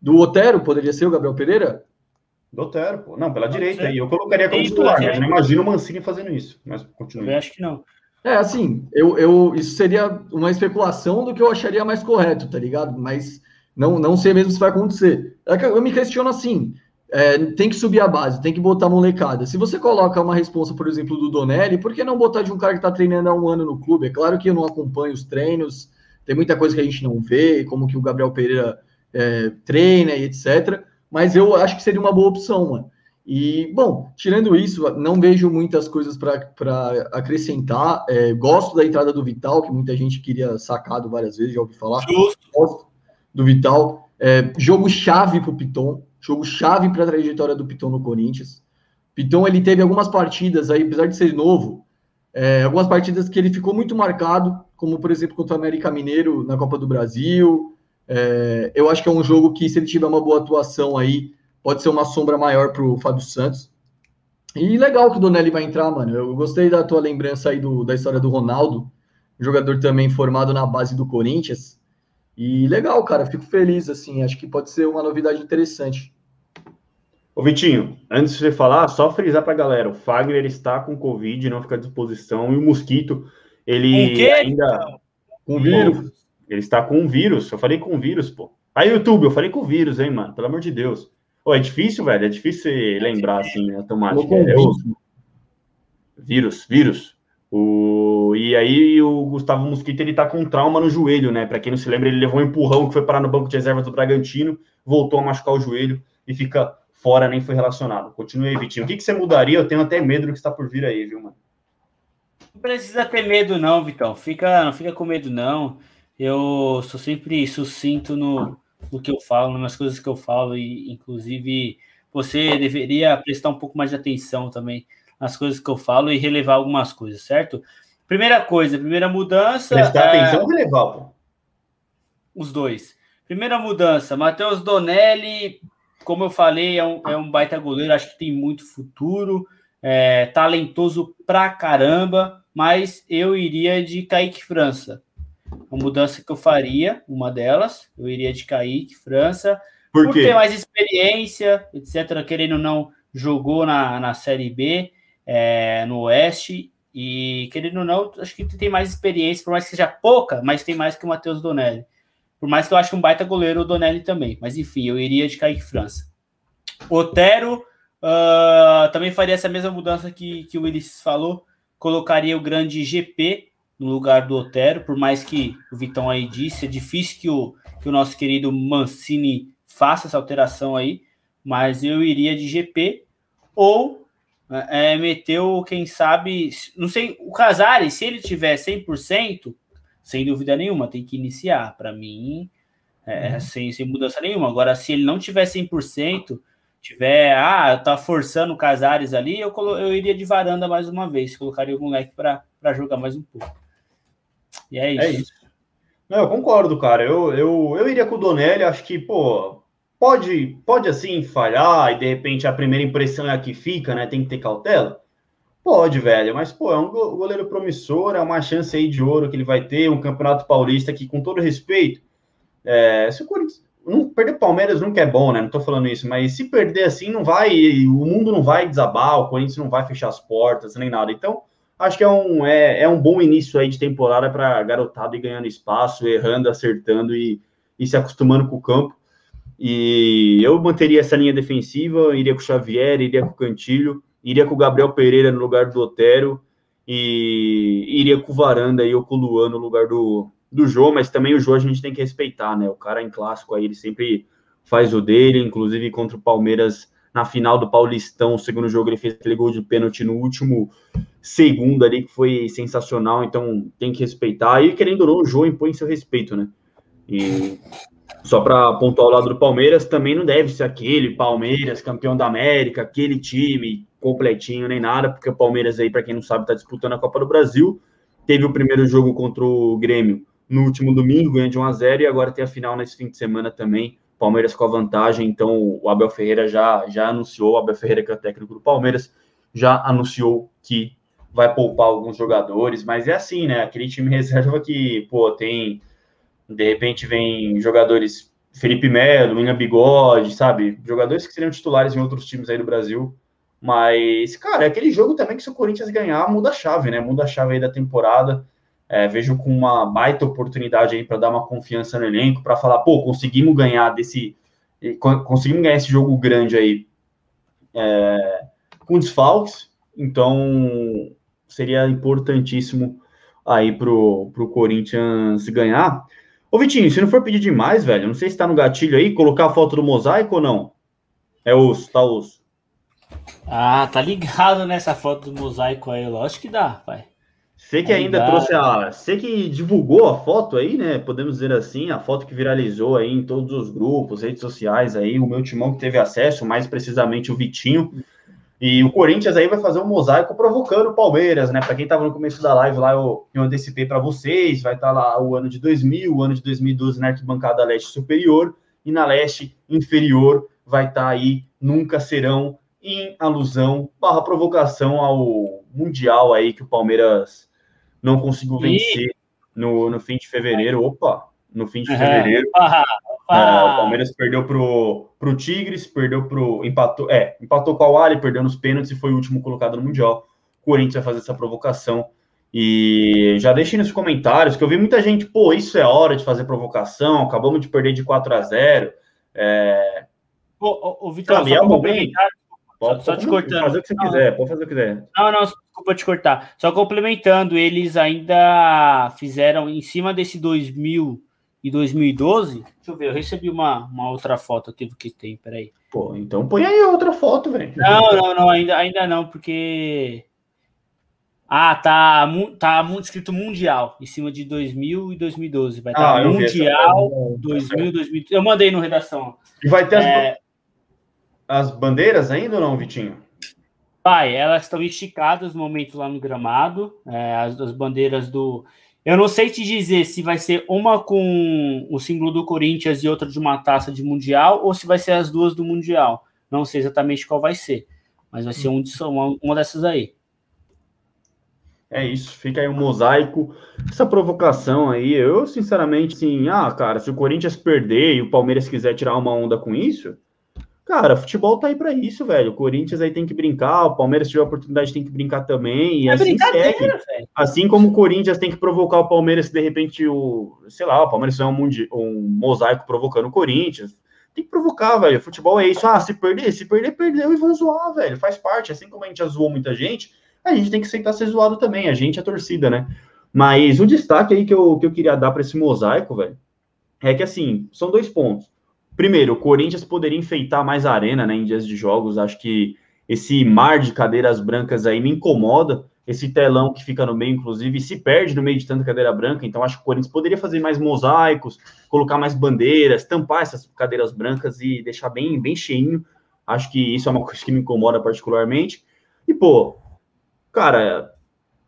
Do Otero, poderia ser o Gabriel Pereira? Do Otero, pô. Não, pela direita aí. Eu colocaria como titular, mas não imagino o Mancini fazendo isso. Mas continue. Eu acho que não. É, assim, eu, eu, isso seria uma especulação do que eu acharia mais correto, tá ligado? Mas não, não sei mesmo se vai acontecer. É eu me questiono assim, é, tem que subir a base, tem que botar molecada. Se você coloca uma responsa, por exemplo, do Donelli, por que não botar de um cara que está treinando há um ano no clube? É claro que eu não acompanho os treinos, tem muita coisa que a gente não vê, como que o Gabriel Pereira é, treina e etc. Mas eu acho que seria uma boa opção, mano. E, bom, tirando isso, não vejo muitas coisas para acrescentar. É, gosto da entrada do Vital, que muita gente queria sacado várias vezes, já ouvi falar. Gosto do Vital. É, jogo chave para o Piton, jogo chave para a trajetória do Piton no Corinthians. Piton ele teve algumas partidas aí, apesar de ser novo, é, algumas partidas que ele ficou muito marcado, como por exemplo contra o América Mineiro na Copa do Brasil. É, eu acho que é um jogo que, se ele tiver uma boa atuação aí, pode ser uma sombra maior para o Fábio Santos. E legal que o Donelli vai entrar, mano. Eu gostei da tua lembrança aí do, da história do Ronaldo, jogador também formado na base do Corinthians. E legal, cara, fico feliz, assim, acho que pode ser uma novidade interessante. Ô Vitinho, antes de você falar, só frisar pra galera, o Fagner está com Covid, não fica à disposição, e o Mosquito, ele ainda... Com vírus. Ele está com um vírus, eu falei com vírus, pô. Aí, YouTube, eu falei com vírus, hein, mano, pelo amor de Deus. Pô, é difícil, velho. É difícil lembrar assim, né, automático. É o... Vírus, vírus. O... E aí o Gustavo Mosquito ele tá com trauma no joelho, né? Para quem não se lembra, ele levou um empurrão que foi parar no banco de reservas do Bragantino, voltou a machucar o joelho e fica fora, nem foi relacionado. Continue aí, Vitinho. O que, que você mudaria? Eu tenho até medo do que está por vir aí, viu, mano? Não precisa ter medo, não, Vitão. Fica, não fica com medo, não. Eu sou sempre sucinto no, no que eu falo, nas coisas que eu falo, e inclusive você deveria prestar um pouco mais de atenção também nas coisas que eu falo e relevar algumas coisas, certo? Primeira coisa, primeira mudança. Prestar é... atenção ou relevar, pô? Os dois. Primeira mudança, Matheus Donelli, como eu falei, é um, é um baita goleiro, acho que tem muito futuro, é, talentoso pra caramba, mas eu iria de Kaique França uma mudança que eu faria, uma delas, eu iria de Kaique, França, por, por ter mais experiência, etc. Querendo ou não, jogou na, na Série B, é, no Oeste, e querendo ou não, acho que tem mais experiência, por mais que seja pouca, mas tem mais que o Matheus Donelli. Por mais que eu ache um baita goleiro o Donelli também. Mas enfim, eu iria de Kaique França. Otero, uh, também faria essa mesma mudança que, que o Willis falou. Colocaria o grande GP no lugar do Otero, por mais que o Vitão aí disse, é difícil que o, que o nosso querido Mancini faça essa alteração aí, mas eu iria de GP ou é, meteu, quem sabe, não sei, o Casares, se ele tiver 100%, sem dúvida nenhuma, tem que iniciar. Para mim, é, uhum. sem, sem mudança nenhuma. Agora, se ele não tiver 100%, tiver, ah, tá forçando o Casares ali, eu, eu iria de varanda mais uma vez, colocaria o moleque para jogar mais um pouco. E é isso. É isso. Não, eu concordo, cara. Eu, eu, eu iria com o Donelli, acho que, pô, pode, pode assim falhar e de repente a primeira impressão é a que fica, né? Tem que ter cautela. Pode, velho, mas pô, é um goleiro promissor, é uma chance aí de ouro que ele vai ter, um campeonato paulista que, com todo respeito, é, se o Corinthians não, perder Palmeiras nunca é bom, né? Não tô falando isso, mas se perder assim, não vai, o mundo não vai desabar, o Corinthians não vai fechar as portas nem nada. Então, acho que é um, é, é um bom início aí de temporada para garotada ir ganhando espaço, errando, acertando e, e se acostumando com o campo. E eu manteria essa linha defensiva, iria com o Xavier, iria com o Cantilho, iria com o Gabriel Pereira no lugar do Otero e iria com o Varanda e com o Luan no lugar do, do Jô, mas também o Jô a gente tem que respeitar, né? O cara em clássico aí, ele sempre faz o dele, inclusive contra o Palmeiras na final do Paulistão, o segundo jogo ele fez aquele gol de pênalti no último segundo ali, que foi sensacional, então tem que respeitar, e querendo ou não, o Jô impõe seu respeito, né? E só para pontuar o lado do Palmeiras, também não deve ser aquele Palmeiras, campeão da América, aquele time completinho nem nada, porque o Palmeiras aí, para quem não sabe, está disputando a Copa do Brasil. Teve o primeiro jogo contra o Grêmio no último domingo, ganhou de 1 a 0 e agora tem a final nesse fim de semana também. Palmeiras com a vantagem, então o Abel Ferreira já, já anunciou, o Abel Ferreira que é o técnico do Palmeiras, já anunciou que vai poupar alguns jogadores, mas é assim, né? Aquele time [laughs] reserva que, pô, tem de repente vem jogadores Felipe Melo, William Bigode, sabe? Jogadores que seriam titulares em outros times aí do Brasil. Mas, cara, é aquele jogo também que se o Corinthians ganhar, muda a chave, né? Muda a chave aí da temporada. É, vejo com uma baita oportunidade aí para dar uma confiança no elenco, para falar, pô, conseguimos ganhar desse. Conseguimos ganhar esse jogo grande aí é, com desfalques. Então, seria importantíssimo aí pro, pro Corinthians ganhar. Ô, Vitinho, se não for pedir demais, velho, não sei se tá no gatilho aí, colocar a foto do mosaico ou não. É osso, tá osso. Ah, tá ligado nessa foto do mosaico aí, lógico que dá, pai. Você que ainda ligado. trouxe a. Você que divulgou a foto aí, né? Podemos dizer assim, a foto que viralizou aí em todos os grupos, redes sociais aí, o meu timão que teve acesso, mais precisamente o Vitinho. E o Corinthians aí vai fazer um mosaico provocando o Palmeiras, né? Para quem estava no começo da live lá, eu, eu antecipei para vocês. Vai estar tá lá o ano de 2000, o ano de 2012 na arquibancada leste superior e na leste inferior vai estar tá aí Nunca Serão, em alusão, barra provocação ao Mundial aí que o Palmeiras não conseguiu vencer no, no fim de fevereiro. Opa! No fim de é. fevereiro. Ah, o Palmeiras perdeu pro, pro Tigres, perdeu pro. Empatou, é, empatou com o Ali, perdeu nos pênaltis e foi o último colocado no Mundial. O Corinthians vai fazer essa provocação. E já deixem nos comentários, que eu vi muita gente, pô, isso é hora de fazer provocação, acabamos de perder de 4 a 0 é... Ô, ô, Vitor, só é um. Pode, só, só te cortando. Fazer o que você não, quiser, pode fazer o que quiser. Não, não, desculpa te cortar. Só complementando, eles ainda fizeram em cima desse 2000 e 2012. Deixa eu ver, eu recebi uma, uma outra foto aqui do que tem, peraí. Pô, então põe aí outra foto, velho. Não, não, não, ainda, ainda não, porque. Ah, tá, tá escrito Mundial, em cima de 2000 e 2012. Vai estar tá ah, Mundial, 2000 2000. Eu mandei no redação. E vai ter é... as, as bandeiras ainda ou não, Vitinho? Vai, elas estão esticadas no momento lá no gramado. É, as, as bandeiras do. Eu não sei te dizer se vai ser uma com o símbolo do Corinthians e outra de uma taça de Mundial, ou se vai ser as duas do Mundial. Não sei exatamente qual vai ser, mas vai ser um de, uma, uma dessas aí. É isso, fica aí um mosaico. Essa provocação aí, eu sinceramente, sim, ah, cara, se o Corinthians perder e o Palmeiras quiser tirar uma onda com isso, Cara, futebol tá aí para isso, velho. O Corinthians aí tem que brincar, o Palmeiras tiver a oportunidade tem que brincar também. E é assim segue. Velho. Assim como o Corinthians tem que provocar o Palmeiras, se de repente o, sei lá, o Palmeiras é um, um mosaico provocando o Corinthians. Tem que provocar, velho. Futebol é isso. Ah, se perder, se perder, perdeu e vão zoar, velho. Faz parte. Assim como a gente já zoou muita gente, a gente tem que aceitar ser zoado também. A gente, a torcida, né? Mas o destaque aí que eu, que eu queria dar para esse mosaico, velho, é que assim, são dois pontos. Primeiro, o Corinthians poderia enfeitar mais a arena, né, em dias de jogos. Acho que esse mar de cadeiras brancas aí me incomoda. Esse telão que fica no meio, inclusive, se perde no meio de tanta cadeira branca. Então, acho que o Corinthians poderia fazer mais mosaicos, colocar mais bandeiras, tampar essas cadeiras brancas e deixar bem, bem cheinho. Acho que isso é uma coisa que me incomoda particularmente. E, pô, cara,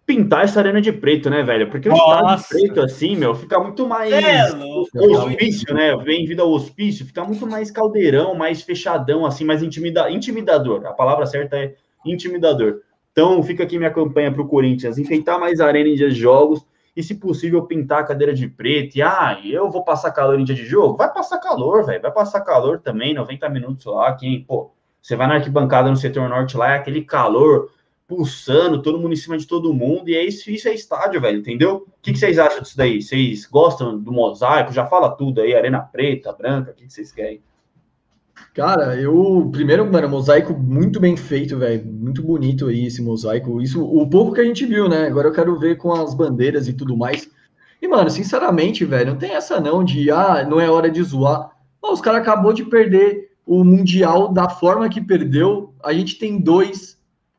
pintar essa arena de preto, né, velho? Porque o estádio preto, assim, meu, fica muito mais é hospício, né? Bem-vindo ao hospício, fica muito mais caldeirão, mais fechadão, assim, mais intimida intimidador. A palavra certa é intimidador. Então, fica aqui minha campanha para o Corinthians: enfeitar mais arena em dias de jogos e, se possível, pintar a cadeira de preto. E, ah, eu vou passar calor em dia de jogo? Vai passar calor, velho. Vai passar calor também, 90 minutos lá. Quem, pô, você vai na arquibancada no setor norte lá, é aquele calor pulsando, todo mundo em cima de todo mundo, e é isso, isso é estádio, velho, entendeu? O que, que vocês acham disso daí? Vocês gostam do mosaico? Já fala tudo aí, arena preta, branca, o que, que vocês querem? Cara, eu primeiro, mano, mosaico muito bem feito, velho, muito bonito aí esse mosaico. Isso, o pouco que a gente viu, né? Agora eu quero ver com as bandeiras e tudo mais. E mano, sinceramente, velho, não tem essa não de ah, não é hora de zoar. Os caras acabou de perder o mundial da forma que perdeu. A gente tem dois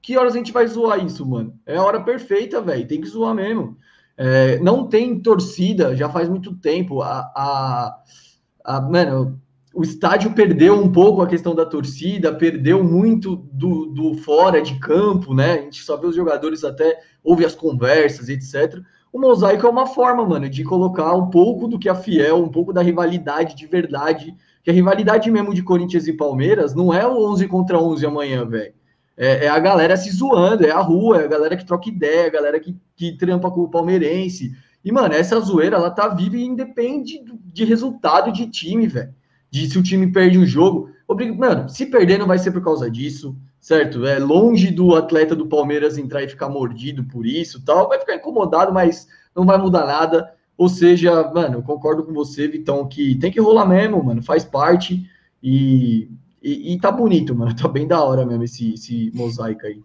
que horas a gente vai zoar isso, mano? É a hora perfeita, velho. Tem que zoar mesmo. É, não tem torcida já faz muito tempo. A, a, a, mano, o estádio perdeu um pouco a questão da torcida, perdeu muito do, do fora de campo, né? A gente só vê os jogadores até, ouve as conversas, etc. O mosaico é uma forma, mano, de colocar um pouco do que a Fiel, um pouco da rivalidade de verdade. Que a rivalidade mesmo de Corinthians e Palmeiras não é o 11 contra 11 amanhã, velho é, é, a galera se zoando, é a rua, é a galera que troca ideia, é a galera que, que trampa com o palmeirense. E, mano, essa zoeira, ela tá viva e independe de resultado de time, velho. De se o time perde um jogo. Mano, se perder não vai ser por causa disso, certo? É longe do atleta do Palmeiras entrar e ficar mordido por isso tal. Vai ficar incomodado, mas não vai mudar nada. Ou seja, mano, eu concordo com você, Vitão, que tem que rolar mesmo, mano, faz parte. E e, e, tá bonito, mano. Tá bem da hora mesmo esse, esse mosaico aí.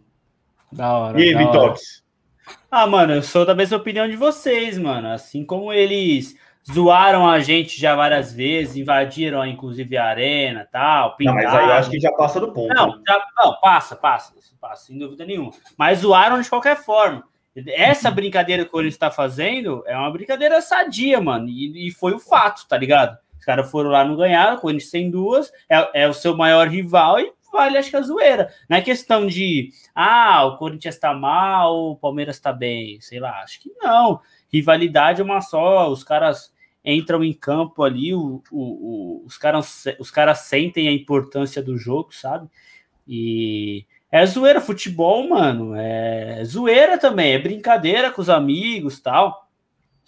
Da hora. E aí, Vitox? Ah, mano, eu sou da mesma opinião de vocês, mano. Assim como eles zoaram a gente já várias vezes, invadiram inclusive a arena tal. Pintaram. Não, mas aí eu acho que já passa do ponto. Não, né? já, não passa, passa, passa, sem dúvida nenhuma. Mas zoaram de qualquer forma. Essa brincadeira que o Corinthians está fazendo é uma brincadeira sadia, mano. E, e foi o fato, tá ligado? Os caras foram lá, não ganharam, o Corinthians tem duas, é, é o seu maior rival e vale, acho que a zoeira. Não é questão de, ah, o Corinthians tá mal, o Palmeiras tá bem, sei lá, acho que não. Rivalidade é uma só, os caras entram em campo ali, o, o, o, os, caras, os caras sentem a importância do jogo, sabe? E é zoeira, futebol, mano, é zoeira também, é brincadeira com os amigos tal,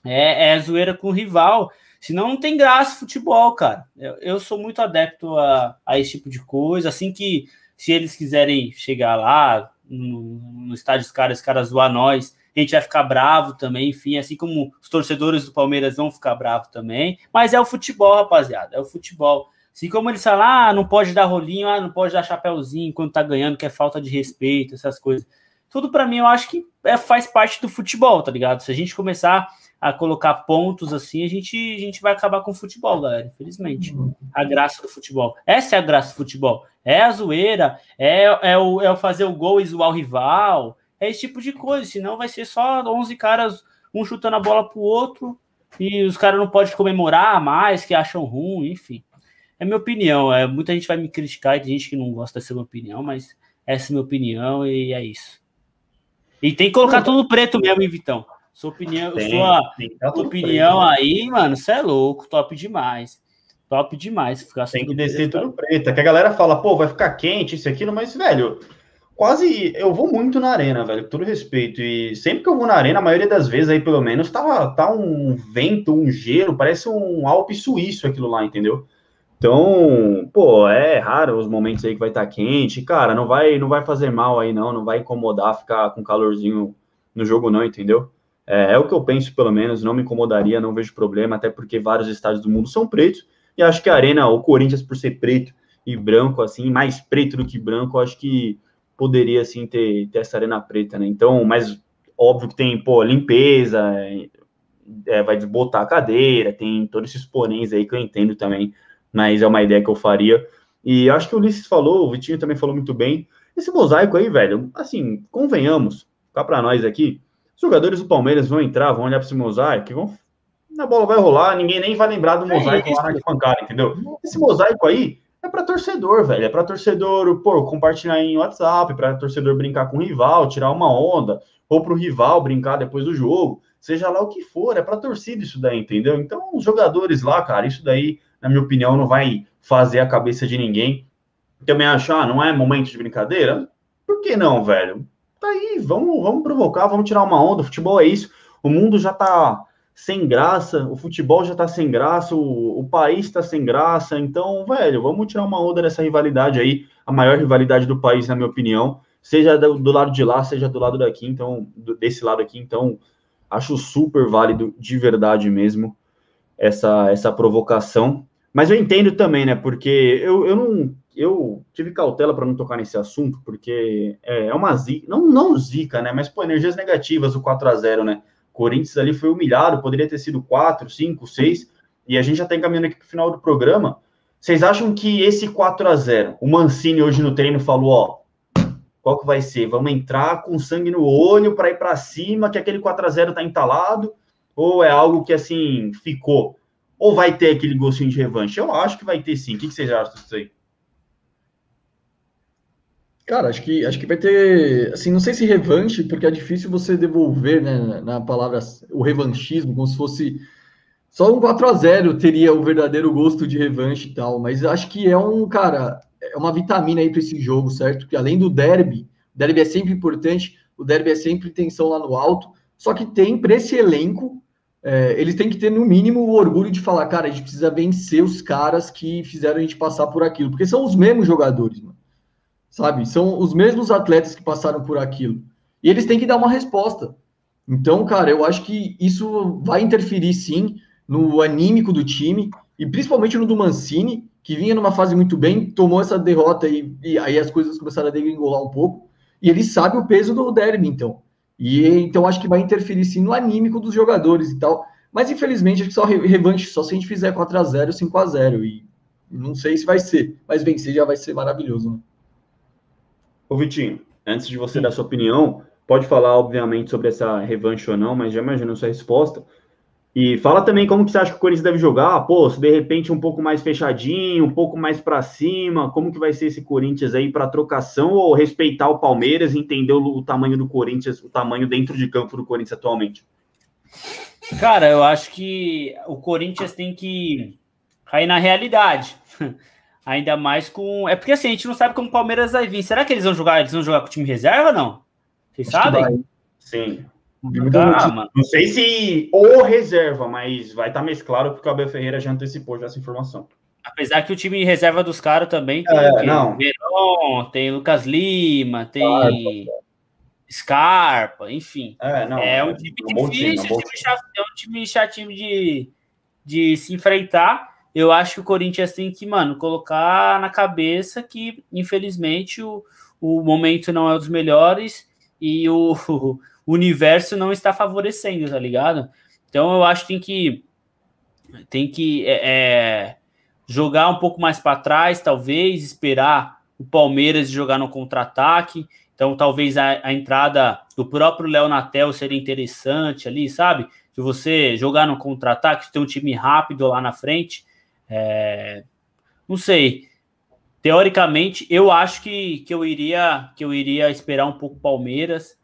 é, é zoeira com o rival. Senão não tem graça futebol, cara. Eu, eu sou muito adepto a, a esse tipo de coisa. Assim que, se eles quiserem chegar lá no, no estádio dos caras, os caras zoar nós, a gente vai ficar bravo também, enfim, assim como os torcedores do Palmeiras vão ficar bravo também. Mas é o futebol, rapaziada, é o futebol. Assim como eles falam, ah, não pode dar rolinho, ah, não pode dar chapéuzinho quando tá ganhando, que é falta de respeito, essas coisas. Tudo para mim eu acho que é, faz parte do futebol, tá ligado? Se a gente começar a colocar pontos assim, a gente, a gente vai acabar com o futebol, galera, infelizmente. A graça do futebol. Essa é a graça do futebol. É a zoeira, é, é, o, é o fazer o gol e zoar o rival, é esse tipo de coisa, senão vai ser só 11 caras, um chutando a bola pro outro, e os caras não podem comemorar mais, que acham ruim, enfim. É minha opinião, é, muita gente vai me criticar, tem gente que não gosta dessa minha opinião, mas essa é minha opinião e é isso. E tem que colocar tudo preto mesmo, hein, Vitão? Sua opinião, tem, sua tem opinião preto, né? aí, mano, você é louco, top demais. Top demais. Ficar tem que descer preto, tudo preto. É que a galera fala, pô, vai ficar quente isso e aquilo, mas, velho, quase. Eu vou muito na arena, velho, com todo respeito. E sempre que eu vou na arena, a maioria das vezes aí, pelo menos, tá, tá um vento, um gelo, parece um Alpe suíço aquilo lá, entendeu? Então, pô, é raro os momentos aí que vai estar tá quente. Cara, não vai, não vai fazer mal aí, não. Não vai incomodar ficar com calorzinho no jogo, não, entendeu? É, é, o que eu penso, pelo menos, não me incomodaria, não vejo problema, até porque vários estádios do mundo são pretos, e acho que a Arena, o Corinthians, por ser preto e branco, assim, mais preto do que branco, acho que poderia, assim, ter, ter essa Arena preta, né? Então, mas óbvio que tem, pô, limpeza, é, vai desbotar a cadeira, tem todos esses poréns aí que eu entendo também, mas é uma ideia que eu faria. E acho que o Ulisses falou, o Vitinho também falou muito bem. Esse mosaico aí, velho, assim, convenhamos, cá para nós aqui, os jogadores do Palmeiras vão entrar, vão olhar para esse mosaico e vão. A bola vai rolar, ninguém nem vai lembrar do é mosaico é lá na arquibancada, entendeu? Esse mosaico aí é para torcedor, velho. É para torcedor, pô, compartilhar em WhatsApp, para torcedor brincar com o rival, tirar uma onda, ou para o rival brincar depois do jogo, seja lá o que for, é para torcida isso daí, entendeu? Então, os jogadores lá, cara, isso daí, na minha opinião, não vai fazer a cabeça de ninguém. Também achar, ah, não é momento de brincadeira? Por que não, velho? Tá aí, vamos, vamos provocar, vamos tirar uma onda. O futebol é isso. O mundo já tá sem graça, o futebol já tá sem graça, o, o país tá sem graça. Então, velho, vamos tirar uma onda dessa rivalidade aí, a maior rivalidade do país, na minha opinião. Seja do, do lado de lá, seja do lado daqui, então, do, desse lado aqui, então, acho super válido, de verdade mesmo, essa, essa provocação. Mas eu entendo também, né? Porque eu, eu não eu tive cautela para não tocar nesse assunto, porque é, é uma zica, não, não zica, né? Mas, pô, energias negativas, o 4 a 0 né? Corinthians ali foi humilhado, poderia ter sido 4, 5, 6, e a gente já está encaminhando aqui para o final do programa. Vocês acham que esse 4 a 0 o Mancini hoje no treino falou, ó, qual que vai ser? Vamos entrar com sangue no olho para ir para cima, que aquele 4 a 0 está entalado? Ou é algo que, assim, ficou? Ou vai ter aquele gostinho de revanche? Eu acho que vai ter sim. O que, que vocês acham disso aí? Cara, acho que, acho que vai ter, assim, não sei se revanche, porque é difícil você devolver, né, na palavra, o revanchismo, como se fosse só um 4 a 0 teria o verdadeiro gosto de revanche e tal, mas acho que é um, cara, é uma vitamina aí para esse jogo, certo? Que além do derby, o derby é sempre importante, o derby é sempre tensão lá no alto, só que tem para esse elenco, é, eles têm que ter no mínimo o orgulho de falar, cara, a gente precisa vencer os caras que fizeram a gente passar por aquilo, porque são os mesmos jogadores, mano sabe? São os mesmos atletas que passaram por aquilo. E eles têm que dar uma resposta. Então, cara, eu acho que isso vai interferir sim no anímico do time e principalmente no do Mancini, que vinha numa fase muito bem, tomou essa derrota e, e aí as coisas começaram a degringolar um pouco. E ele sabe o peso do derby, então. E então acho que vai interferir sim no anímico dos jogadores e tal. Mas infelizmente acho que só revanche só se a gente fizer 4 a 0 5 a 0 e não sei se vai ser, mas vencer já vai ser maravilhoso, né? Ô Vitinho, antes de você Sim. dar sua opinião, pode falar, obviamente, sobre essa revanche ou não, mas já imagino sua resposta. E fala também como que você acha que o Corinthians deve jogar, pô, se de repente um pouco mais fechadinho, um pouco mais para cima, como que vai ser esse Corinthians aí para trocação ou respeitar o Palmeiras e entender o, o, tamanho do Corinthians, o tamanho dentro de campo do Corinthians atualmente? Cara, eu acho que o Corinthians tem que cair na realidade. Ainda mais com. É porque assim, a gente não sabe como o Palmeiras vai vir. Será que eles vão jogar? Eles vão jogar com o time reserva ou não? Vocês Acho sabem? Sim. Ah, não sei se ou reserva, mas vai estar tá mais claro porque o Abel Ferreira já antecipou já essa informação. Apesar que o time reserva dos caras também tem é, não. Verón, tem Lucas Lima, tem Scarpa, enfim. É, não, é um é time é difícil, time chato, é um time chatinho de, de se enfrentar eu acho que o Corinthians tem que, mano, colocar na cabeça que, infelizmente, o, o momento não é dos melhores e o, [laughs] o universo não está favorecendo, tá ligado? Então eu acho que tem que tem que é, é jogar um pouco mais para trás, talvez, esperar o Palmeiras jogar no contra-ataque. Então, talvez a, a, entrada do próprio Léo Natel seria interessante ali, sabe? De você jogar no contra-ataque, ter um time rápido lá na frente. É, não sei. Teoricamente, eu acho que, que eu iria que eu iria esperar um pouco o Palmeiras,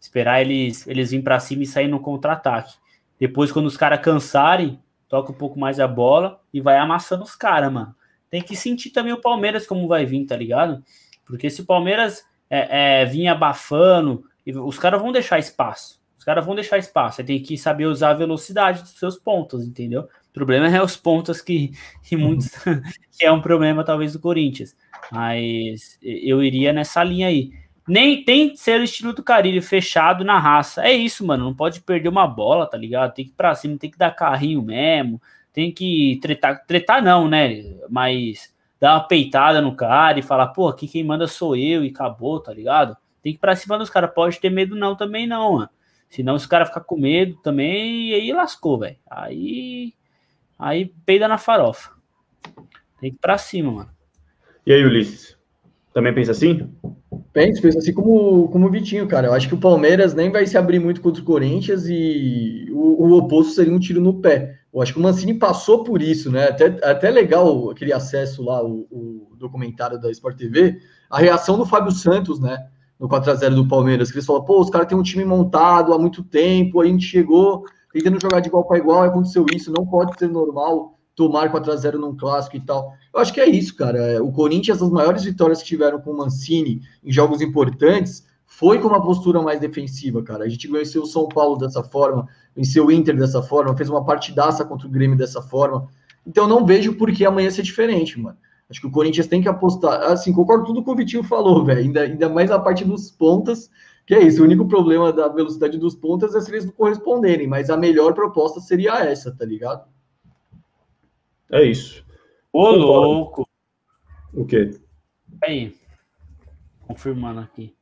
esperar eles eles vir para cima e sair no contra-ataque. Depois, quando os caras cansarem, toca um pouco mais a bola e vai amassando os caras, mano. Tem que sentir também o Palmeiras como vai vir, tá ligado? Porque se o Palmeiras é, é, vir abafando, os caras vão deixar espaço. Os caras vão deixar espaço. Você tem que saber usar a velocidade dos seus pontos, entendeu? Problema é os pontos que, que uhum. muitos [laughs] que é um problema talvez do Corinthians. Mas eu iria nessa linha aí. Nem tem que ser o estilo do Carilho, fechado na raça. É isso, mano. Não pode perder uma bola, tá ligado? Tem que ir pra cima, tem que dar carrinho mesmo. Tem que tretar. Tretar não, né? Mas dar uma peitada no cara e falar, pô, aqui quem manda sou eu e acabou, tá ligado? Tem que ir pra cima dos caras. Pode ter medo, não, também não, mano. Senão os caras ficam com medo também, e aí lascou, velho. Aí Aí peida na farofa. Tem que ir pra cima, mano. E aí, Ulisses? Também pensa assim? Penso, penso assim como, como o Vitinho, cara. Eu acho que o Palmeiras nem vai se abrir muito contra o Corinthians e o, o oposto seria um tiro no pé. Eu acho que o Mancini passou por isso, né? Até, até legal aquele acesso lá, o, o documentário da Sport TV, a reação do Fábio Santos, né? No 4x0 do Palmeiras, que eles falaram, pô, os caras têm um time montado há muito tempo, a gente chegou tentando jogar de igual para igual, aconteceu isso, não pode ser normal tomar 4x0 num clássico e tal. Eu acho que é isso, cara. O Corinthians, as maiores vitórias que tiveram com o Mancini em jogos importantes, foi com uma postura mais defensiva, cara. A gente venceu o São Paulo dessa forma, venceu o Inter dessa forma, fez uma partidaça contra o Grêmio dessa forma. Então não vejo por que amanhã ser diferente, mano. Acho que o Corinthians tem que apostar. Assim, concordo tudo com o Vitinho falou, velho. Ainda, ainda mais a parte dos pontas, que é isso. O único problema da velocidade dos pontas é se eles não corresponderem, mas a melhor proposta seria essa, tá ligado? É isso. Ô, louco! O quê? Aí. Confirmando aqui.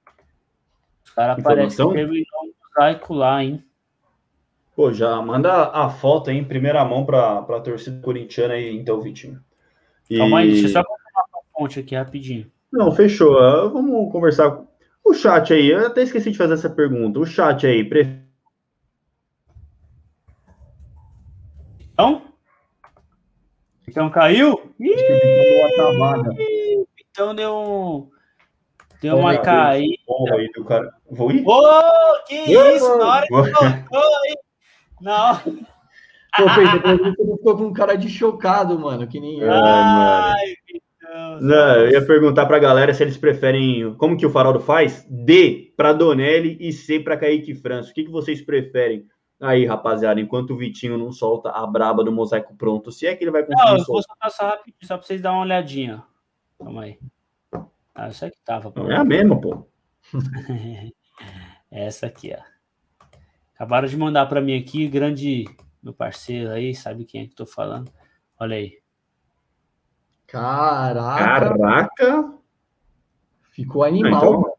Os caras parecem que terminou um mosaico lá, hein? Pô, já manda a foto aí em primeira mão para a torcida corintiana aí, então, Vitinho. E... Calma aí, deixa eu só confirmar a fonte aqui rapidinho. Não, fechou. Uh, vamos conversar. O chat aí, eu até esqueci de fazer essa pergunta. O chat aí, pre... Então? Então caiu? Então deu Deu uma caída. Aí do cara. Vou ir? Ô, oh, que isso? Na hora que voltou aí. Não. Pô, Pedro, você não ficou com um cara de chocado, mano, que nem eu. Ai, Deus, não, eu ia perguntar pra galera se eles preferem. Como que o Faroldo faz? D pra Donelli e C pra Kaique França. O que, que vocês preferem? Aí, rapaziada, enquanto o Vitinho não solta a braba do mosaico pronto, se é que ele vai conseguir. Não, eu vou soltar só rapidinho, só pra vocês darem uma olhadinha. Calma aí. Ah, essa aqui tava. Pô. É a mesma, pô. [laughs] essa aqui, ó. Acabaram de mandar para mim aqui, grande meu parceiro aí, sabe quem é que tô falando? Olha aí. Caraca! Caraca! Ficou animal. Ah, então,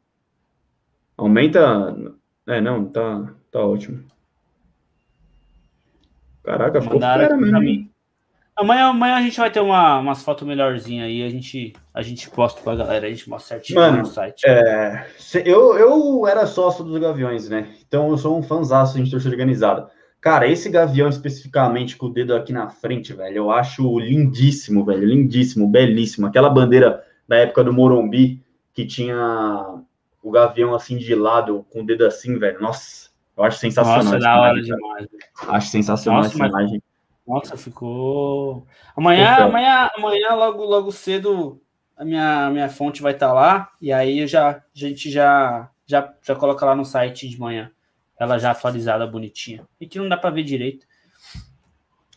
aumenta. É, não, tá, tá ótimo. Caraca, ficou fera mesmo. Mim. Amanhã, amanhã a gente vai ter uma, umas fotos melhorzinhas aí, a gente, a gente posta pra galera, a gente mostra certinho Mano, no site. É, eu, eu era sócio dos Gaviões, né? Então eu sou um fãzaço de torcida organizada. Cara, esse Gavião especificamente com o dedo aqui na frente, velho, eu acho lindíssimo, velho, lindíssimo, belíssimo. Aquela bandeira da época do Morumbi, que tinha o Gavião assim de lado, com o dedo assim, velho, nossa eu acho sensacional. Nossa, da hora demais. Acho sensacional Nossa, essa imagem. Nossa, ficou. Amanhã, amanhã, amanhã, logo, logo cedo, a minha, minha fonte vai estar tá lá. E aí já, a gente já, já, já coloca lá no site de manhã. Ela já atualizada, bonitinha. E que não dá para ver direito.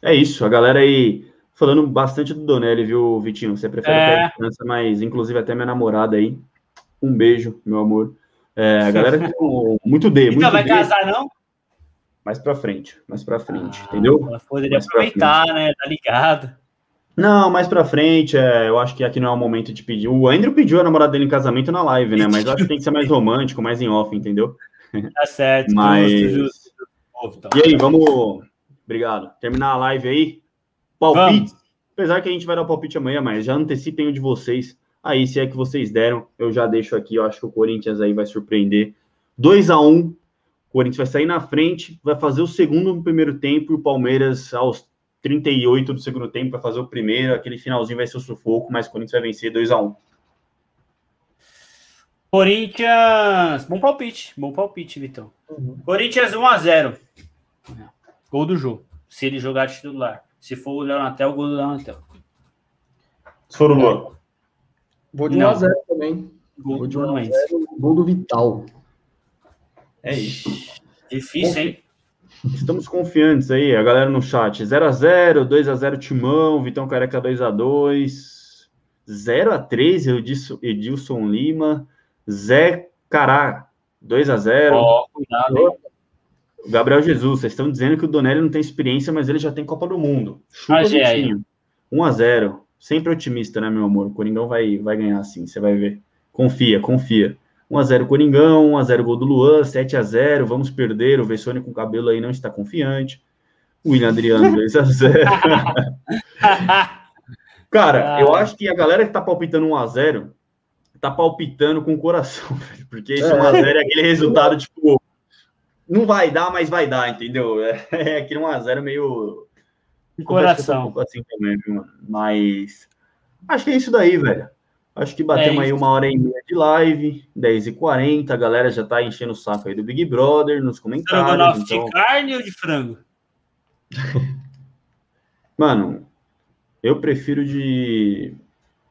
É isso, a galera aí falando bastante do Donelli, viu, Vitinho? Você prefere é... a criança, mas inclusive até minha namorada aí. Um beijo, meu amor. É, a galera [laughs] muito D. Então vai D, casar, não? Mais pra frente, mais pra frente, ah, entendeu? Ela poderia mais aproveitar, né? Tá ligado. Não, mais pra frente, é, eu acho que aqui não é o momento de pedir. O Andrew pediu a namorada dele em casamento na live, né? Mas eu acho que tem que ser mais romântico, mais em off, entendeu? Tá certo, Mas... justo, justo. E aí, vamos. Obrigado. Terminar a live aí. Palpite. Vamos. Apesar que a gente vai dar o palpite amanhã, mas já antecipem o de vocês. Aí, se é que vocês deram, eu já deixo aqui. Eu acho que o Corinthians aí vai surpreender. 2 a 1 um, o Corinthians vai sair na frente, vai fazer o segundo no primeiro tempo, e o Palmeiras, aos 38 do segundo tempo, vai fazer o primeiro. Aquele finalzinho vai ser o sufoco, mas o Corinthians vai vencer 2 a 1 um. Corinthians. Bom palpite, bom palpite, Vitão. Uhum. Corinthians 1 a 0 Gol do jogo. Se ele jogar de titular. Se for o Leonatel, gol do Leonatel. Se for o Luan. Vou de 1x0 também. Gol, Vou de 1x0. Gol do Vital. É isso. Difícil, hein? Estamos confiantes aí, a galera no chat. 0x0, 2x0 Timão, Vitão Careca 2x2, 0x3 Edilson Lima, Zé Cará 2x0. Ó, oh, cuidado? Gabriel Jesus, vocês estão dizendo que o Donelli não tem experiência, mas ele já tem Copa do Mundo. Chupa ah, 1x0. Sempre otimista, né, meu amor? O Coringão vai, vai ganhar sim, você vai ver. Confia, confia. 1x0 Coringão, 1x0 gol do Luan, 7x0, vamos perder. O Vessone com cabelo aí não está confiante. O William Adriano, [laughs] 2x0. [laughs] Cara, ah. eu acho que a galera que tá palpitando 1x0 tá palpitando com o coração, [laughs] velho. Porque esse 1x0 é. é aquele resultado, tipo, não vai dar, mas vai dar, entendeu? É, [laughs] é aquele 1x0 meio. Coração. Um assim também, viu, Mas acho que é isso daí, velho. Acho que batemos é aí uma hora e meia de live, 10h40. A galera já tá enchendo o saco aí do Big Brother nos comentários. Então... de carne ou de frango? Mano, eu prefiro de.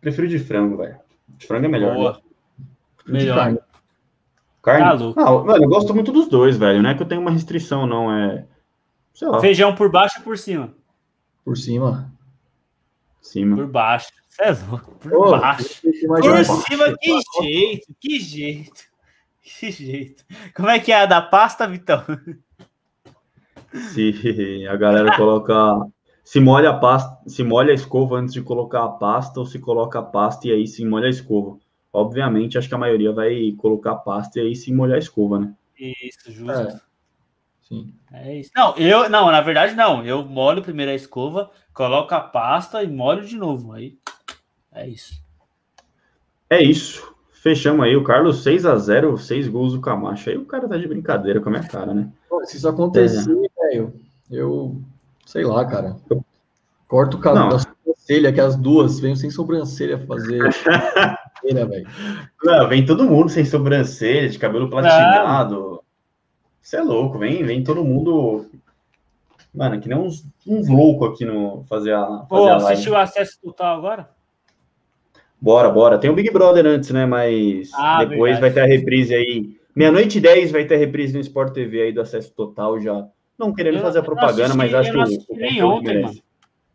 Prefiro de frango, velho. De frango é melhor. Boa. Né? Melhor. Carne. carne? Tá ah, mano, eu gosto muito dos dois, velho. Não é que eu tenho uma restrição, não. É. Feijão por baixo ou por cima? Por cima. Cima. Por baixo. Você é louco. Por baixo. Por cima, que jeito, que jeito. Que jeito. Como é que é a da pasta, Vitão? Se a galera coloca. Se molha a pasta, se molha a escova antes de colocar a pasta, ou se coloca a pasta e aí se molha a escova. Obviamente, acho que a maioria vai colocar a pasta e aí se molhar a escova, né? Isso, justo. É. Sim. É isso. Não, eu, não, na verdade, não. Eu molho primeiro a escova, coloco a pasta e molho de novo. Aí é isso. É isso. Fechamos aí. O Carlos 6 a 0 6 gols do Camacho. Aí o cara tá de brincadeira com a minha cara, né? Pô, se isso acontecer, é. velho, eu sei lá, cara. Eu corto o cabelo da sobrancelha, que as duas venham sem sobrancelha fazer. [laughs] Não, vem todo mundo sem sobrancelha, de cabelo platinado. Você é louco, vem, vem todo mundo. Mano, que nem uns, uns loucos aqui no fazer a. Fazer Pô, assistiu o acesso total agora? Bora, bora. Tem o Big Brother antes, né? Mas ah, depois verdade. vai ter a reprise aí. Meia-noite e 10 vai ter a reprise no Sport TV aí do acesso total já. Não querendo eu, fazer a propaganda, mas acho que o, nem ontem. Mano.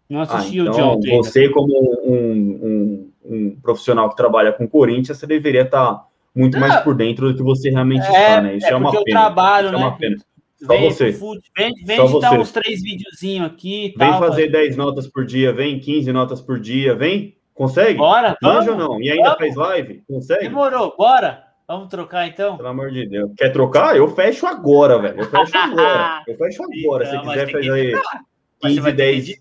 Não assisti ah, então, o de ontem. Você, como um, um, um, profissional que trabalha com Corinthians, você deveria estar muito mais por dentro do que você realmente é, está, né? Isso é, é uma pena. trabalho, Isso né? É uma pena. Só vem, você. Vem, vem Só editar você. uns três videozinhos aqui. Vem tal, fazer 10 notas por dia, vem 15 notas por dia, vem Consegue? Bora, vamos. ou não? E ainda vamos. faz live? Consegue? Demorou, bora. Vamos trocar então? Pelo amor de Deus. Quer trocar? Eu fecho agora, velho. Eu fecho agora. [laughs] Eu fecho agora. Se quiser fazer aí 15, 10.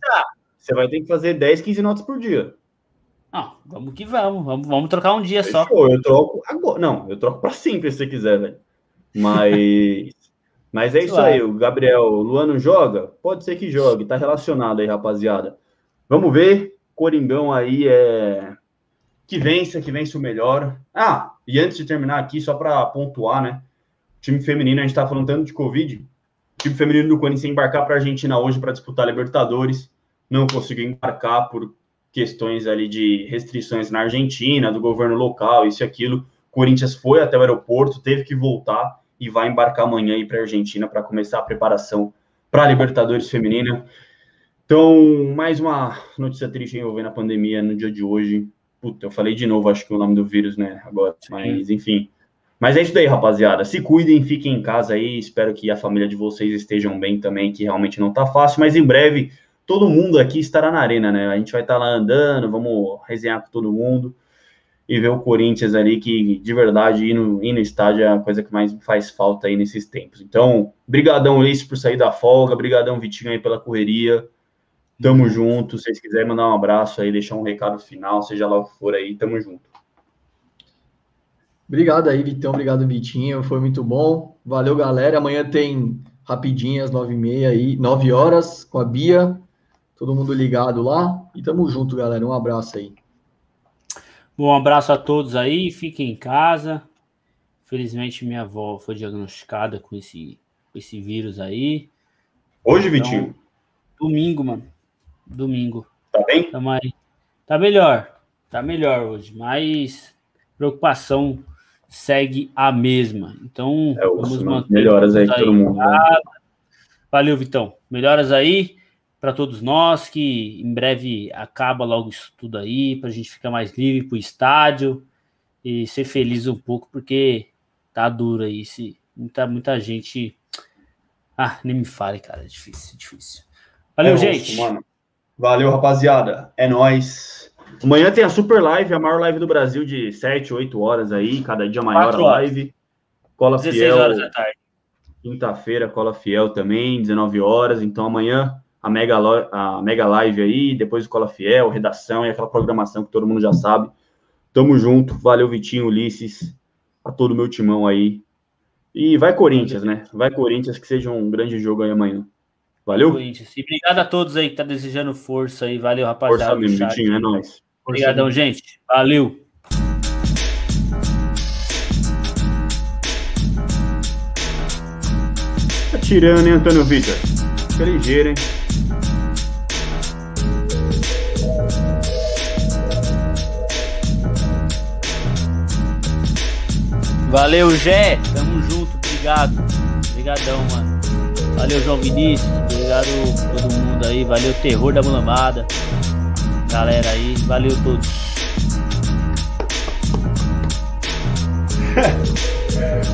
Você vai ter que fazer 10, 15 notas por dia. Não, vamos que vamos. Vamos, vamos trocar um dia Fechou. só. Eu troco agora. Não, eu troco para sempre se você quiser, velho. Mas. [laughs] Mas é isso aí, o Gabriel Luano joga? Pode ser que jogue, tá relacionado aí, rapaziada. Vamos ver. Coringão aí é que vence, que vence o melhor. Ah, e antes de terminar aqui, só para pontuar, né? Time feminino, a gente está falando tanto de Covid. O time feminino do Corinthians embarcar para a Argentina hoje para disputar a Libertadores. Não conseguiu embarcar por questões ali de restrições na Argentina, do governo local, isso e aquilo. Corinthians foi até o aeroporto, teve que voltar e vai embarcar amanhã para a Argentina para começar a preparação para a Libertadores feminina. Então, mais uma notícia triste envolvendo a pandemia no dia de hoje. Puta, eu falei de novo, acho que o nome do vírus, né? Agora, mas enfim. Mas é isso daí, rapaziada. Se cuidem, fiquem em casa aí. Espero que a família de vocês estejam bem também, que realmente não tá fácil. Mas em breve, todo mundo aqui estará na arena, né? A gente vai estar tá lá andando, vamos resenhar com todo mundo e ver o Corinthians ali, que de verdade ir no, ir no estádio é a coisa que mais faz falta aí nesses tempos. Então, brigadão, Ulisses, por sair da folga. Brigadão, Vitinho, aí pela correria. Tamo junto. Se vocês quiserem mandar um abraço aí, deixar um recado final, seja lá o que for aí, tamo junto. Obrigado aí, Vitão. Obrigado, Vitinho. Foi muito bom. Valeu, galera. Amanhã tem rapidinho às nove e meia aí, nove horas, com a Bia. Todo mundo ligado lá. E tamo junto, galera. Um abraço aí. Bom, um abraço a todos aí. Fiquem em casa. Felizmente, minha avó foi diagnosticada com esse, esse vírus aí. Hoje, então, Vitinho? Domingo, mano. Domingo. Tá bem? Tamo aí. Tá melhor. Tá melhor hoje, mas preocupação segue a mesma. Então, é, vamos manter melhoras aí, aí todo mundo. Né? Valeu, Vitão. Melhoras aí para todos nós, que em breve acaba logo isso tudo aí, para a gente ficar mais livre para o estádio e ser feliz um pouco, porque tá duro aí. Se, muita, muita gente. Ah, nem me fale, cara, é difícil, é difícil. Valeu, é gente. Mano. Valeu, rapaziada. É nós. Amanhã tem a Super Live, a maior live do Brasil de 7, 8 horas aí, cada dia maior a live. Cola 16 Fiel. horas da tarde. Quinta-feira, Cola Fiel também, 19 horas. Então amanhã a mega, a mega live aí, depois Escola Fiel, redação e aquela programação que todo mundo já sabe. Tamo junto. Valeu, Vitinho, Ulisses, a todo o meu timão aí. E vai Corinthians, né? Vai Corinthians, que seja um grande jogo aí amanhã. Valeu? Corinthians. E obrigado a todos aí que tá desejando força aí. Valeu, rapaziada. Força mesmo, Vitinho, é nóis. Obrigadão, gente. Valeu. Tá tirando, hein, Antônio Vitor? Fica ligeiro, hein? Valeu, Gé. Tamo junto. Obrigado. Obrigadão, mano. Valeu, João Vinícius. Obrigado todo mundo aí. Valeu, Terror da Mulambada. Galera aí. Valeu todos. [laughs]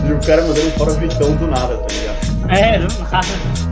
e o cara mandando fora o Vitão do nada, tá ligado? É, do nada.